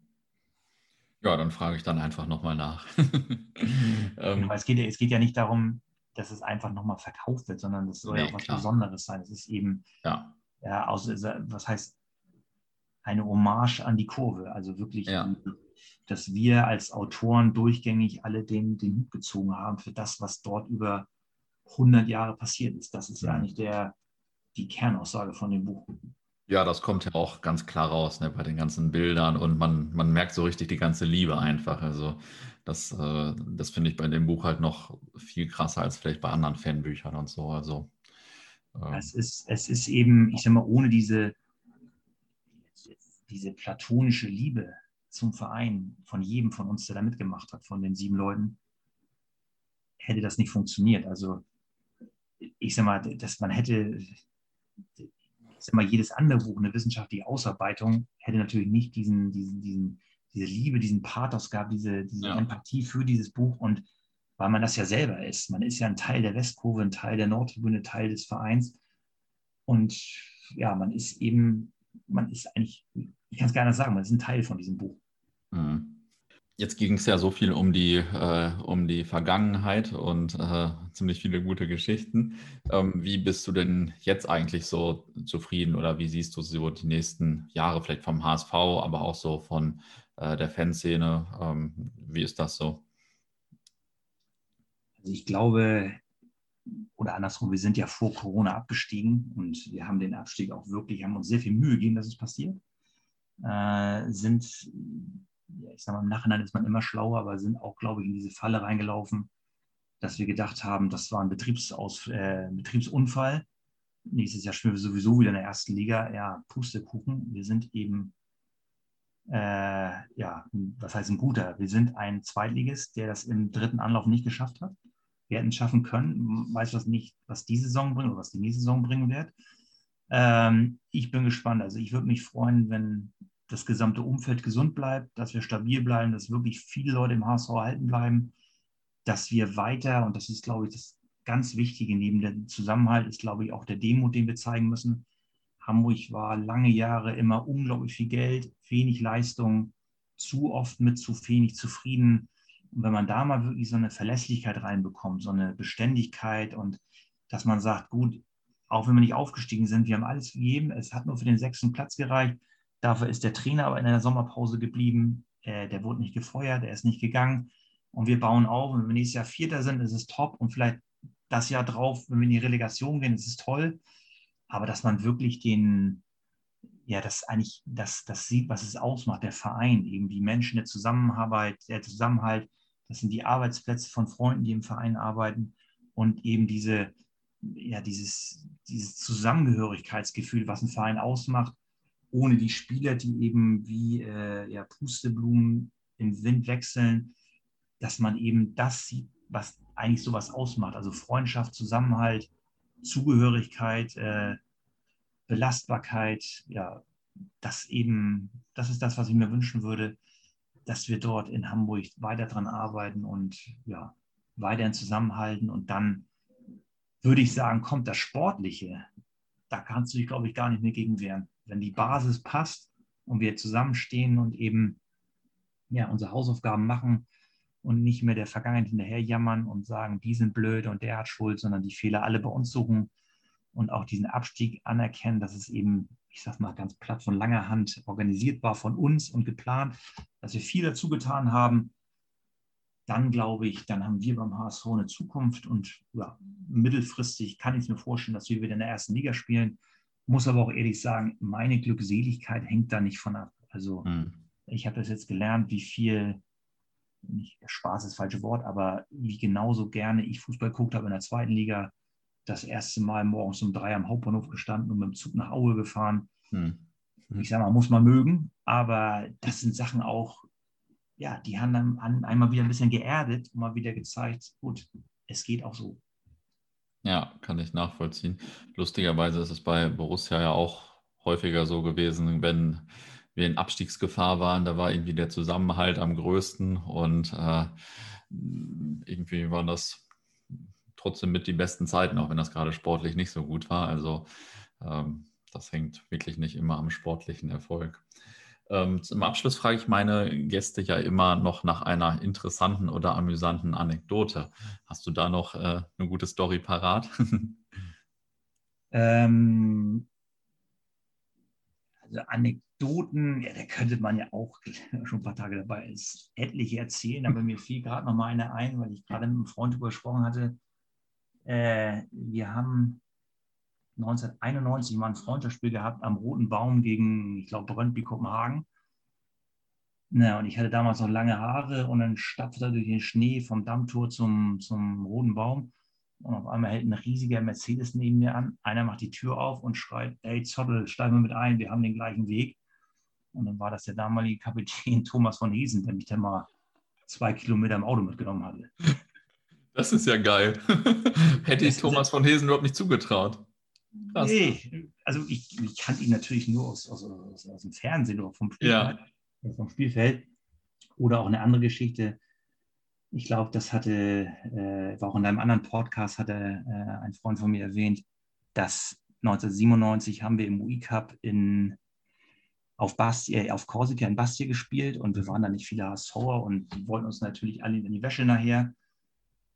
S3: Ja, dann frage ich dann einfach nochmal nach.
S1: ähm, es, geht, es geht ja nicht darum, dass es einfach nochmal verkauft wird, sondern das soll nee, ja auch was klar. Besonderes sein. Es ist eben, ja, ja aus, was heißt, eine Hommage an die Kurve. Also wirklich, ja. dass wir als Autoren durchgängig alle den, den Hut gezogen haben für das, was dort über 100 Jahre passiert ist. Das ist ja, ja eigentlich der, die Kernaussage von dem Buch.
S3: Ja, das kommt ja auch ganz klar raus ne, bei den ganzen Bildern und man, man merkt so richtig die ganze Liebe einfach. Also das, äh, das finde ich bei dem Buch halt noch viel krasser als vielleicht bei anderen Fanbüchern und so. Also,
S1: äh, es, ist, es ist eben, ich sag mal, ohne diese, diese platonische Liebe zum Verein von jedem von uns, der da mitgemacht hat, von den sieben Leuten, hätte das nicht funktioniert. Also ich sag mal, dass man hätte, ich sag mal, jedes andere Buch, eine wissenschaftliche Ausarbeitung, hätte natürlich nicht diesen, diesen, diesen diese Liebe, diesen Pathos gab, diese, diese ja. Empathie für dieses Buch und weil man das ja selber ist. Man ist ja ein Teil der Westkurve, ein Teil der Nordtribüne, Teil des Vereins. Und ja, man ist eben, man ist eigentlich, ich kann es gar nicht sagen, man ist ein Teil von diesem Buch.
S3: Mhm. Jetzt ging es ja so viel um die, äh, um die Vergangenheit und äh, ziemlich viele gute Geschichten. Ähm, wie bist du denn jetzt eigentlich so zufrieden oder wie siehst du so die nächsten Jahre vielleicht vom HSV, aber auch so von äh, der Fanszene? Ähm, wie ist das so?
S1: Also ich glaube, oder andersrum, wir sind ja vor Corona abgestiegen und wir haben den Abstieg auch wirklich, haben uns sehr viel Mühe gegeben, dass es passiert. Äh, sind, ich sage mal, im Nachhinein ist man immer schlauer, aber sind auch, glaube ich, in diese Falle reingelaufen, dass wir gedacht haben, das war ein Betriebsaus, äh, Betriebsunfall. Nächstes Jahr spielen wir sowieso wieder in der ersten Liga. Ja, Pustekuchen. Wir sind eben, äh, ja, was heißt ein guter? Wir sind ein Zweitligist, der das im dritten Anlauf nicht geschafft hat wir hätten schaffen können. Weiß was nicht, was diese Saison bringt oder was die nächste Saison bringen wird. Ähm, ich bin gespannt. Also ich würde mich freuen, wenn das gesamte Umfeld gesund bleibt, dass wir stabil bleiben, dass wirklich viele Leute im HSV erhalten bleiben, dass wir weiter, und das ist, glaube ich, das ganz Wichtige neben dem Zusammenhalt, ist, glaube ich, auch der Demut, den wir zeigen müssen. Hamburg war lange Jahre immer unglaublich viel Geld, wenig Leistung, zu oft mit zu wenig zufrieden. Und wenn man da mal wirklich so eine Verlässlichkeit reinbekommt, so eine Beständigkeit und dass man sagt, gut, auch wenn wir nicht aufgestiegen sind, wir haben alles gegeben, es hat nur für den sechsten Platz gereicht. Dafür ist der Trainer aber in der Sommerpause geblieben. Äh, der wurde nicht gefeuert, er ist nicht gegangen. Und wir bauen auf. Und wenn wir nächstes Jahr Vierter sind, ist es top. Und vielleicht das Jahr drauf, wenn wir in die Relegation gehen, ist es toll. Aber dass man wirklich den, ja, das eigentlich, das, das sieht, was es ausmacht, der Verein, eben die Menschen, der Zusammenarbeit, der Zusammenhalt, das sind die Arbeitsplätze von Freunden, die im Verein arbeiten und eben diese, ja, dieses, dieses Zusammengehörigkeitsgefühl, was ein Verein ausmacht, ohne die Spieler, die eben wie äh, ja, Pusteblumen im Wind wechseln, dass man eben das sieht, was eigentlich sowas ausmacht. Also Freundschaft, Zusammenhalt, Zugehörigkeit, äh, Belastbarkeit, ja, das eben, das ist das, was ich mir wünschen würde, dass wir dort in Hamburg weiter dran arbeiten und ja, weiterhin zusammenhalten. Und dann würde ich sagen, kommt das Sportliche. Da kannst du dich, glaube ich, gar nicht mehr gegen wehren. Wenn die Basis passt und wir zusammenstehen und eben ja, unsere Hausaufgaben machen und nicht mehr der Vergangenheit hinterher jammern und sagen, die sind blöd und der hat Schuld, sondern die Fehler alle bei uns suchen und auch diesen Abstieg anerkennen, dass es eben ich sage mal ganz platt von langer Hand organisiert war von uns und geplant, dass wir viel dazu getan haben, dann glaube ich, dann haben wir beim HSV eine Zukunft und ja, mittelfristig kann ich mir vorstellen, dass wir wieder in der ersten Liga spielen. Muss aber auch ehrlich sagen, meine Glückseligkeit hängt da nicht von ab. Also mhm. ich habe das jetzt gelernt, wie viel, nicht Spaß ist das falsche Wort, aber wie genauso gerne ich Fußball geguckt habe in der zweiten Liga, das erste Mal morgens um drei am Hauptbahnhof gestanden und mit dem Zug nach Aue gefahren. Hm. Hm. Ich sage mal, muss man mögen, aber das sind Sachen auch, ja, die haben dann einmal wieder ein bisschen geerdet und mal wieder gezeigt, gut, es geht auch so.
S3: Ja, kann ich nachvollziehen. Lustigerweise ist es bei Borussia ja auch häufiger so gewesen, wenn wir in Abstiegsgefahr waren, da war irgendwie der Zusammenhalt am größten und äh, irgendwie waren das trotzdem mit die besten Zeiten, auch wenn das gerade sportlich nicht so gut war. Also ähm, das hängt wirklich nicht immer am sportlichen Erfolg. Ähm, zum Abschluss frage ich meine Gäste ja immer noch nach einer interessanten oder amüsanten Anekdote. Hast du da noch äh, eine gute Story parat?
S1: ähm, also Anekdoten, ja, da könnte man ja auch schon ein paar Tage dabei ist, etliche erzählen, aber mir fiel gerade noch mal eine ein, weil ich gerade mit einem Freund darüber gesprochen hatte, äh, wir haben 1991 mal ein Freundschaftsspiel gehabt am Roten Baum gegen, ich glaube, Brøndby Kopenhagen. Na, und ich hatte damals noch lange Haare und dann stapfte er durch den Schnee vom Dammtor zum, zum Roten Baum. Und auf einmal hält ein riesiger Mercedes neben mir an. Einer macht die Tür auf und schreit, ey Zottel, steig mal mit ein, wir haben den gleichen Weg. Und dann war das der damalige Kapitän Thomas von Hesen, der mich dann mal zwei Kilometer im Auto mitgenommen hatte.
S3: Das ist ja geil. Hätte ich Thomas von Hesen überhaupt nicht zugetraut.
S1: Krass. Nee, also ich, ich kannte ihn natürlich nur aus, aus, aus, aus dem Fernsehen oder vom Spielfeld, ja. vom Spielfeld. Oder auch eine andere Geschichte. Ich glaube, das hatte, äh, war auch in einem anderen Podcast, hatte äh, ein Freund von mir erwähnt, dass 1997 haben wir im UI Cup in auf, Basti, äh, auf Korsika in Bastia gespielt und wir waren da nicht viele HSVer und wollten uns natürlich alle in die Wäsche nachher.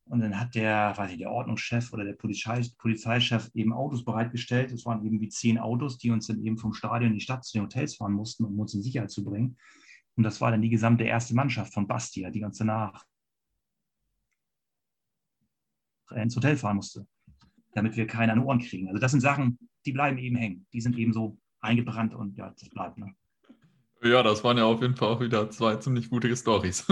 S1: Und dann hat der, weiß ich, der Ordnungschef oder der Polizei, Polizeichef eben Autos bereitgestellt. Es waren eben wie zehn Autos, die uns dann eben vom Stadion in die Stadt zu den Hotels fahren mussten, um uns in Sicherheit zu bringen. Und das war dann die gesamte erste Mannschaft von Bastia, die uns danach ins Hotel fahren musste, damit wir keine an Ohren kriegen. Also das sind Sachen, die bleiben eben hängen. Die sind eben so eingebrannt und ja, das bleibt. Ne?
S3: Ja, das waren ja auf jeden Fall auch wieder zwei ziemlich gute Stories.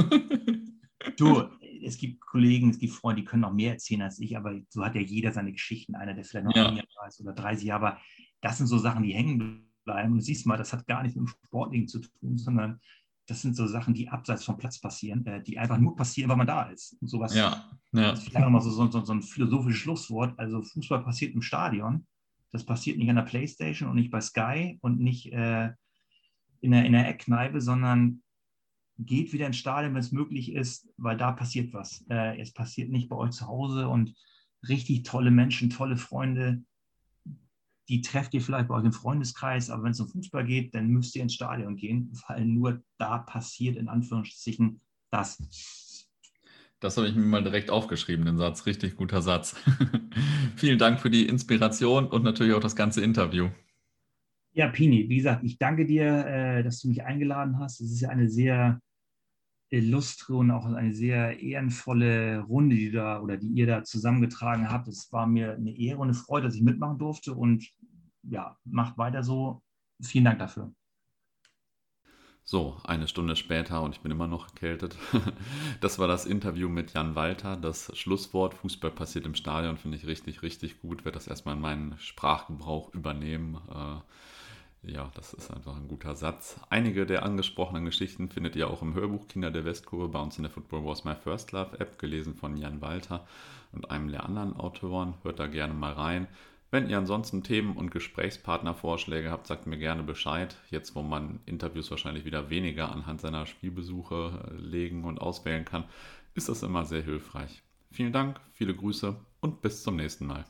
S1: du, es gibt Kollegen, es gibt Freunde, die können noch mehr erzählen als ich, aber so hat ja jeder seine Geschichten. Einer, der vielleicht noch ja. ein Jahr ist oder 30 Jahre, aber das sind so Sachen, die hängen bleiben. Und du siehst mal, das hat gar nicht mit dem Sportling zu tun, sondern das sind so Sachen, die abseits vom Platz passieren, äh, die einfach nur passieren, weil man da ist. Und sowas
S3: ja, ja.
S1: Das ist vielleicht nochmal so, so, so, ein philosophisches Schlusswort. Also Fußball passiert im Stadion. Das passiert nicht an der Playstation und nicht bei Sky und nicht äh, in der, in der Eckkneipe, sondern geht wieder ins Stadion, wenn es möglich ist, weil da passiert was. Äh, es passiert nicht bei euch zu Hause und richtig tolle Menschen, tolle Freunde, die trefft ihr vielleicht bei euch im Freundeskreis, aber wenn es um Fußball geht, dann müsst ihr ins Stadion gehen, weil nur da passiert in Anführungsstrichen das.
S3: Das habe ich mir mal direkt aufgeschrieben, den Satz. Richtig guter Satz. Vielen Dank für die Inspiration und natürlich auch das ganze Interview.
S1: Ja, Pini, wie gesagt, ich danke dir, äh, dass du mich eingeladen hast. Es ist ja eine sehr illustre und auch eine sehr ehrenvolle Runde, die da oder die ihr da zusammengetragen habt. Es war mir eine Ehre und eine Freude, dass ich mitmachen durfte und ja, macht weiter so. Vielen Dank dafür.
S3: So, eine Stunde später und ich bin immer noch erkältet. Das war das Interview mit Jan Walter. Das Schlusswort Fußball passiert im Stadion finde ich richtig, richtig gut. Werde das erstmal in meinen Sprachgebrauch übernehmen. Äh, ja, das ist einfach ein guter Satz. Einige der angesprochenen Geschichten findet ihr auch im Hörbuch Kinder der Westkurve bei uns in der Football Wars My First Love App, gelesen von Jan Walter und einem der anderen Autoren. Hört da gerne mal rein. Wenn ihr ansonsten Themen- und Gesprächspartnervorschläge habt, sagt mir gerne Bescheid. Jetzt, wo man Interviews wahrscheinlich wieder weniger anhand seiner Spielbesuche äh, legen und auswählen kann, ist das immer sehr hilfreich. Vielen Dank, viele Grüße und bis zum nächsten Mal.